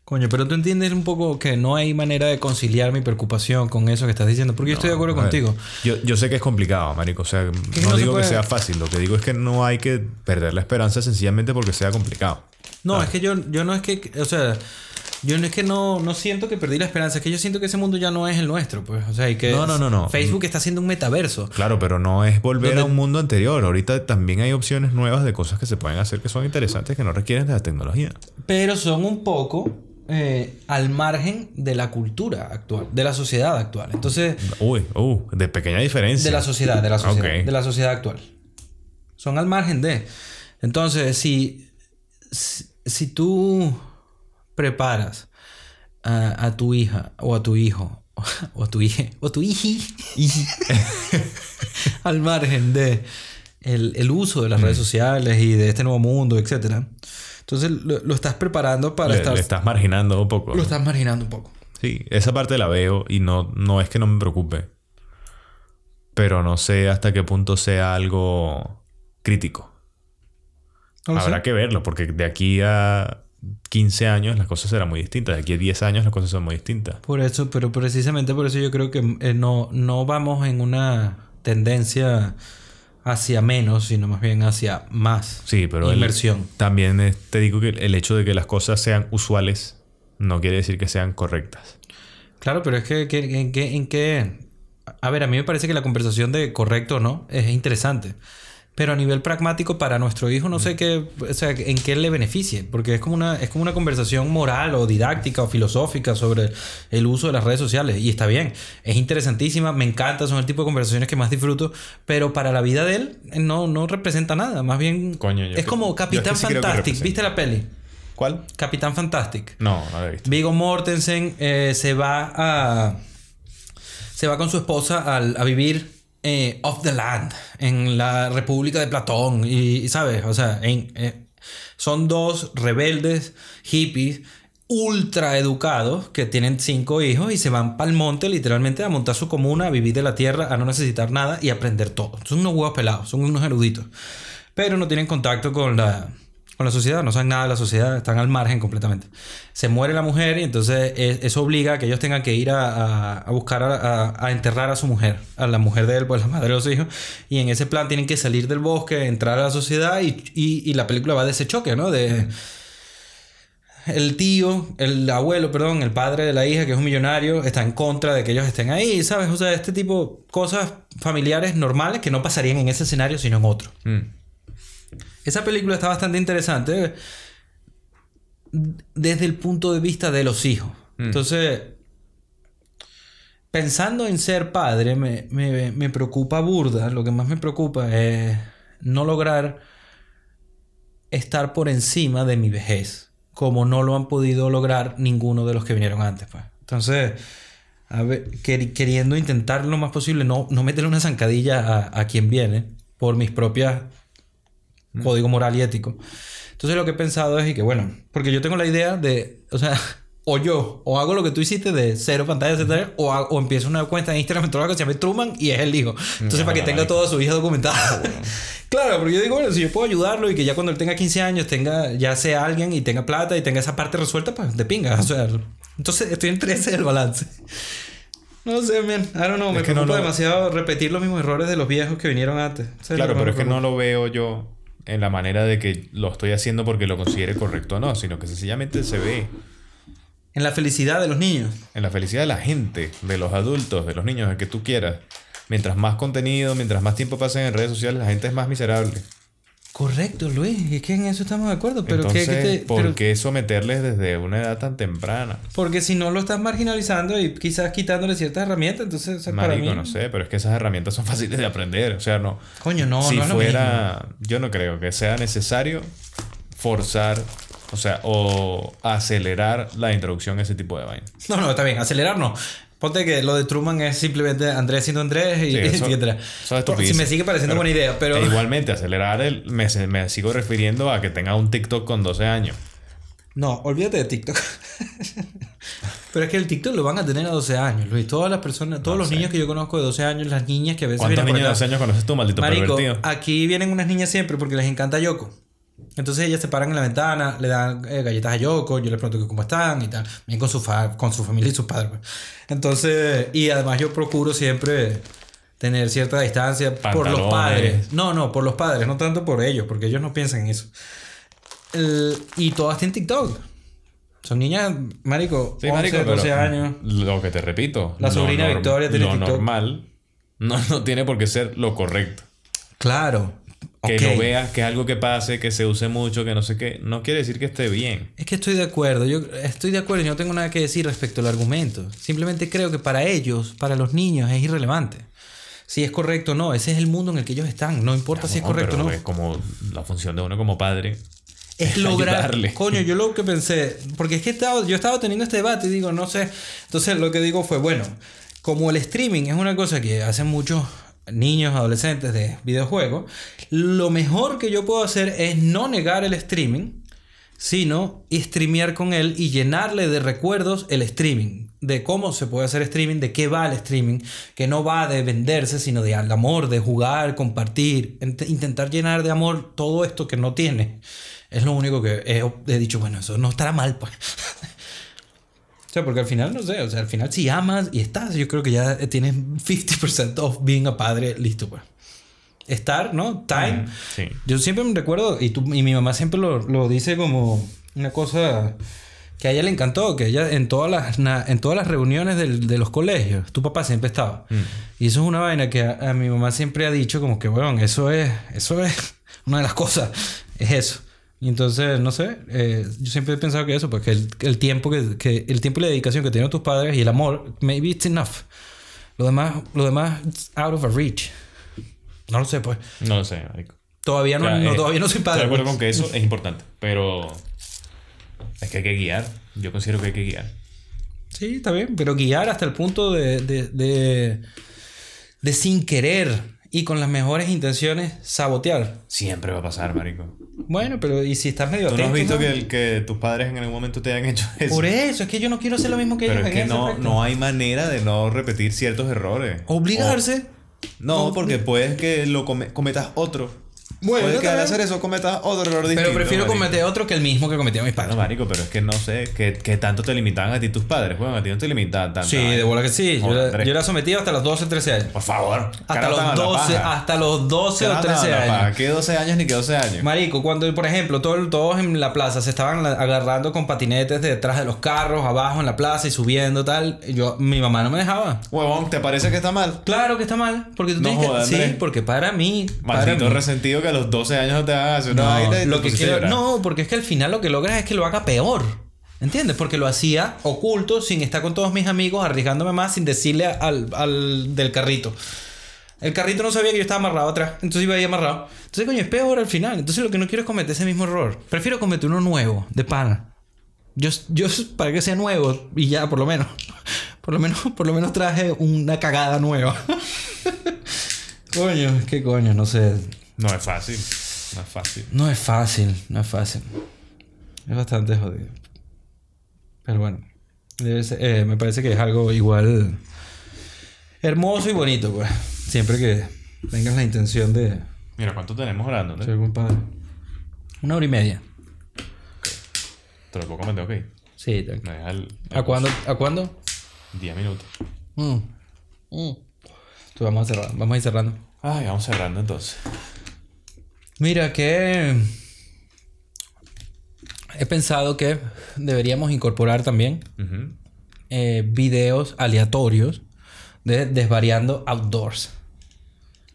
Coño, pero tú entiendes un poco que no hay manera de conciliar mi preocupación con eso que estás diciendo, porque yo estoy de acuerdo contigo. Yo, yo sé que es complicado, marico. O sea, no, digo que sea fácil. Lo que digo es que no hay que perder la esperanza sencillamente porque sea complicado. No, es que yo, yo no es que, o sea, yo no es que no, no siento que perdí la esperanza, es que yo siento que ese mundo ya no es el nuestro, pues, o sea, y que No, no, no, no. Facebook está haciendo un metaverso. Claro, pero no es volver Donde- a un mundo anterior. Ahorita también hay opciones nuevas de cosas que se pueden hacer que son interesantes que no requieren de la tecnología. Pero son un poco eh, al margen de la cultura actual, de la sociedad actual. Entonces, Uy, uh, de pequeña diferencia. de la sociedad, de la sociedad, de la sociedad actual. Son al margen de. Entonces, si, si, si tú preparas a, a tu hija o a tu hijo *laughs* o a tu hija o a tu hiji *laughs* al margen de el, el uso de las redes sociales y de este nuevo mundo, etcétera. Entonces lo, lo estás preparando para Le, estar le estás marginando un poco. lo estás marginando un poco. Sí, esa parte la veo y no, no es que no me preocupe. Pero no sé hasta qué punto sea algo crítico. No Habrá sé. que verlo, porque de aquí a 15 años las cosas serán muy distintas. De aquí a 10 años las cosas son muy distintas. Por eso, pero precisamente por eso yo creo que eh, no, no vamos en una tendencia hacia menos, sino más bien hacia más Sí, pero el- inversión. también es- te digo que el hecho de que las cosas sean usuales no quiere decir que sean correctas. Claro, pero es que, que- en, qué, en qué... A ver, a mí me parece que la conversación de correcto o no es interesante. Pero a nivel pragmático para nuestro hijo no sé qué, o sea, en qué le beneficie, porque es como una es como una conversación moral o didáctica o filosófica sobre el uso de las redes sociales y está bien, es interesantísima, me encanta, son el tipo de conversaciones que más disfruto, pero para la vida de él eh, no no representa nada, más bien Coño, es que- como yo es que Capitán sí Fantastic. ¿viste la peli? ¿Cuál? Capitán Fantastic. No, no la he visto. Vigo Mortensen eh, se va a. Se va con su esposa al- a vivir eh, off the land, en la República de Platón. Y, ¿sabes? O sea, eh, son dos rebeldes hippies ultra educados que tienen cinco hijos y se van para el monte literalmente a montar su comuna, a vivir de la tierra, a no necesitar nada y aprender todo. Son unos huevos pelados, son unos eruditos. Pero no tienen contacto con la, con la sociedad, no saben nada de la sociedad, están al margen completamente. Se muere la mujer y entonces eso obliga a que ellos tengan que ir a, buscar a, enterrar a su mujer, a la mujer de él, pues la madre de los hijos. Y en ese plan tienen que salir del bosque, entrar a la sociedad y, la película va de ese choque, ¿no? De el tío, el abuelo, perdón, el padre de la hija, que es un millonario, está en contra de que ellos estén ahí, ¿sabes? O sea, este tipo cosas familiares normales que no pasarían en ese escenario, sino en otro. Mm. Esa película está bastante interesante desde el punto de vista de los hijos. Entonces, pensando en ser padre, me, me- me preocupa burda. Lo que más me preocupa es no lograr estar por encima de mi vejez, como no lo han podido lograr ninguno de los que vinieron antes. Pues. Entonces, a ver, quer- queriendo intentar lo más posible, no, no meterle una zancadilla a, a quien viene por mis propias código moral y ético. Entonces lo que he pensado es y que bueno, porque yo tengo la idea de, o sea, *laughs* o yo, o hago lo que tú hiciste de cero pantallas, etcétera, o, ha- o empiezo una cuenta de Instagram que se llama Truman y es el hijo. Entonces No, para que no, tenga no. toda su hija documentada. *laughs* claro, porque yo digo, bueno, si yo puedo ayudarlo y que ya cuando él tenga 15 años tenga, ya sea alguien y tenga plata y tenga esa parte resuelta, pues de pinga. O sea, entonces estoy entre ese y el balance. No sé, man. I don't know. Me Es no preocupa lo- demasiado repetir los mismos errores de los viejos que vinieron antes. Claro, pero me es que no lo veo yo en la manera de que lo estoy haciendo porque lo considere correcto o no, sino que sencillamente se ve En la felicidad de los niños. en la felicidad de la gente, de los adultos, de los niños, el que tú quieras. Mientras más contenido, mientras más tiempo pasen en redes sociales, la gente es más miserable. Correcto, Luis. Es que en eso estamos de acuerdo. Pero Entonces, ¿qué, qué te- ¿por pero- qué someterles desde una edad tan temprana? Porque si no lo estás marginalizando y quizás quitándole ciertas herramientas, entonces o sea, para Marico, mí... no sé, pero es que esas herramientas son *laughs* fáciles de aprender. O sea, no. Coño, no, si no es lo fuera. Yo no creo que sea necesario forzar, o sea, o acelerar la introducción a ese tipo de vaina. No, no, está bien. Acelerar no. Ponte que lo de Truman es simplemente Andrés siendo Andrés y Sí, *laughs* eso- etcétera. eso es estupidez. si me sigue pareciendo Pero- buena idea, pero... E igualmente, acelerar el. Me, me sigo refiriendo a que tenga un TikTok con 12 años. No, olvídate de TikTok. *laughs* pero es que el TikTok lo van a tener a 12 años, Luis. Todas las personas, todos No los sé. niños que yo conozco de 12 años, las niñas que a veces ¿Cuántos niños de acá- 12 años conoces tú, maldito Marico, pervertido? aquí vienen unas niñas siempre porque les encanta Yoko. Entonces ellas se paran en la ventana, le dan eh, galletas a Yoko, yo les pregunto que cómo están y tal. Vienen con su, fa- con su familia y sus padres. pues. Entonces, y además yo procuro siempre tener cierta distancia por los padres. No, no, por los padres, no tanto por ellos, porque ellos no piensan en eso. El- y todas tienen TikTok. Son niñas, marico, Sí, 11, marico, 12 pero años. Lo que te repito. La sobrina Victoria tiene Lo TikTok. normal no, no tiene por qué ser lo correcto. Claro. Que ok. lo veas, que es algo que pase, que se use mucho, que no sé qué. No quiere decir que esté bien. Es que estoy de acuerdo, yo estoy de acuerdo y no tengo nada que decir respecto al argumento. Simplemente creo que para ellos, para los niños, es irrelevante. Si es correcto o no, ese es el mundo en el que ellos están, no importa si es correcto o no. Es como la función de uno como padre. Es lograr. ayudarle. Coño, yo lo que pensé, porque es que estaba, yo estaba teniendo este debate y digo, no sé. Entonces lo que digo fue, bueno, como el streaming es una cosa que hacen muchos niños, adolescentes de videojuegos, lo mejor que yo puedo hacer es no negar el streaming, sino streamear con él y llenarle de recuerdos el streaming, de cómo se puede hacer streaming, de qué va el streaming, que no va de venderse, sino de al amor, de jugar, compartir, int- intentar llenar de amor todo esto que no tiene. Es lo único que he, he dicho, bueno, eso no estará mal, pues. *laughs* o sea, porque al final, no sé, o sea, al final si amas y estás, yo creo que ya tienes 50% of being a padre listo, pues. Estar, ¿no? Time. Sí. Yo siempre me recuerdo, y, tú, y mi mamá siempre lo, lo dice como una cosa que a ella le encantó, que ella en todas las, na- en todas las reuniones del- de los colegios, tu papá siempre estaba. Mm. Y eso es una vaina que a, a mi mamá siempre ha dicho como que, bueno, eso es, eso es una de las cosas, es eso. Y entonces, no sé, eh, yo siempre he pensado que eso, pues que el, el tiempo que, que el tiempo y la dedicación que tienen tus padres y el amor, maybe it's enough. Lo demás, lo demás, it's out of a reach. No lo sé, pues. No lo sé, marico. Todavía no, O sea, no, eh, todavía no soy padre. Estoy de acuerdo con que eso es importante, pero es que hay que guiar. Yo considero que hay que guiar. Sí, está bien, pero guiar hasta el punto de, de, de, de sin querer y con las mejores intenciones sabotear. Siempre va a pasar, marico. Bueno, pero ¿y si estás medio ¿Tú no has visto no? que, el- que tus padres en algún momento te hayan hecho eso? Por eso, es que yo no quiero hacer lo mismo que Pero ellos es que no, no hay manera de no repetir ciertos errores. Obligarse. O- no, porque puedes que lo come- cometas otro. Bueno, puede que al está hacer eso cometas otro error distinto. Pero prefiero marico. cometer otro que el mismo que cometieron mis padres. No, marico, pero es que no sé qué, qué tanto te limitaban a ti tus padres. Bueno, a ti no te limitaban tanto. Sí, de bola que sí. Yo Joder, era, Andrés. yo era sometido hasta los 12, 13 años. Por favor. Hasta los la 12, paja. hasta los 12 o Cara tan a 13 la paja. años. ¿Qué 12 años ni qué 12 años? Marico, cuando, por ejemplo, todo- todos en la plaza se estaban agarrando con patinetes detrás de los carros, abajo en la plaza y subiendo tal, yo, mi mamá no me dejaba. Huevón, ¿te parece que está mal? Claro que está mal, porque tú No tienes que... Sí, porque para mí... para Maldito mí- resentido que a los 12 años no te hagan hacer una No, vaina y lo te que a quiero, no, porque es que al final lo que logras es que lo haga peor. ¿Entiendes? Porque lo hacía oculto, sin estar con todos mis amigos, arriesgándome más, sin decirle al, al del carrito. El carrito no sabía que yo estaba amarrado atrás, entonces iba ahí amarrado. Entonces, coño, es peor al final. Entonces, lo que no quiero es cometer ese mismo error. Prefiero cometer uno nuevo, de pana. Yo, yo para que sea nuevo y ya, por lo menos. *laughs* Por lo menos, por lo menos traje una cagada nueva. *laughs* coño, qué coño, no sé. No es fácil. No es fácil. No es fácil, no es fácil. Es bastante jodido. Pero bueno, ser- eh, me parece que es algo igual hermoso y bonito, pues. Siempre que tengas la intención de Mira, ¿cuánto tenemos orando? ser buen padre. Una hora y media. Te lo puedo comentar, ok. Sí, tranquilo. Me deja el, ¿A cuándo? ¿A cuándo? 10 minutos. Mm. Mm. Entonces vamos a cerrar, vamos a ir cerrando. Ay, vamos cerrando entonces. Mira que he pensado que deberíamos incorporar también Ujú. eh, videos aleatorios de desvariando outdoors.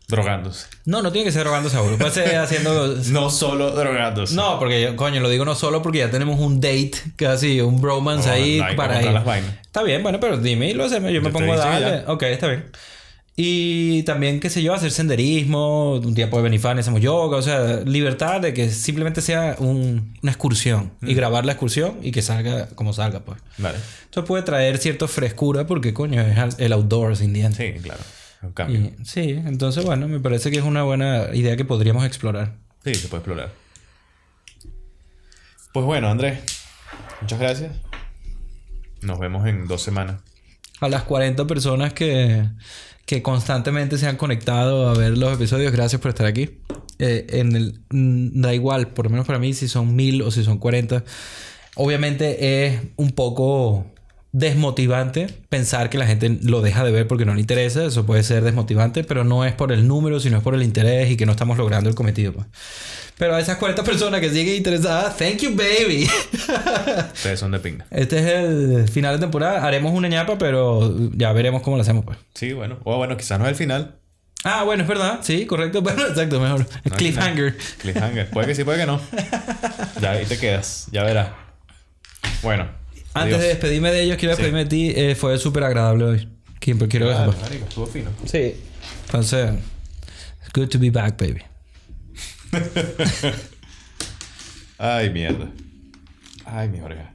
Drogándose. No, no tiene que ser robando seguro. Puede ser haciendo. *laughs* No solo drogándose. No, porque yo, coño, lo digo no solo porque ya tenemos un date, casi un bromance No, ahí no para ir. las vainas. Está bien, bueno, pero dime y lo hacemos. Yo me Yo te pongo a darle. Ok, está bien. Y también, qué sé yo, hacer senderismo, un día puede venir fan y hacemos yoga, o sea, libertad de que simplemente sea un- una excursión Mm. y grabar la excursión y que salga como salga, pues. Vale. Esto puede traer cierta frescura porque, coño, es el outdoors in the end. Sí, claro. Un cambio. Y- sí, entonces, bueno, me parece que es una buena idea que podríamos explorar. Sí, se puede explorar. Pues bueno, Andrés. Muchas gracias. Nos vemos en dos semanas. A las 40 personas que, que constantemente se han conectado a ver los episodios, gracias por estar aquí. Eh, en el, mm, da igual, por lo menos para mí, si son mil o si son 40. Obviamente es un poco desmotivante pensar que la gente lo deja de ver porque no le interesa. Eso puede ser desmotivante, pero no es por el número, sino es por el interés y que no estamos logrando el cometido. pues. Pero a esas 40 personas que siguen interesadas, thank you, baby. *laughs* Ustedes son de pinga. Este es el final de temporada. Haremos una ñapa, pero ya veremos cómo lo hacemos, pues. Sí, bueno. O bueno, quizás no es el final. Ah, bueno, es verdad. Sí, correcto. *laughs* Bueno, exacto, mejor. No Cliffhanger. Cliffhanger. Puede que sí, puede que no. *laughs* Ya ahí te quedas. Ya verás. Bueno. Antes adiós. de despedirme de ellos, quiero Sí. despedirme de ti. Eh, fue súper agradable hoy. Quiero que Claro, sepas. marico, estuvo fino. Sí. Entonces, it's good to be back, baby. *laughs* Ay, mierda. Ay, mi orga.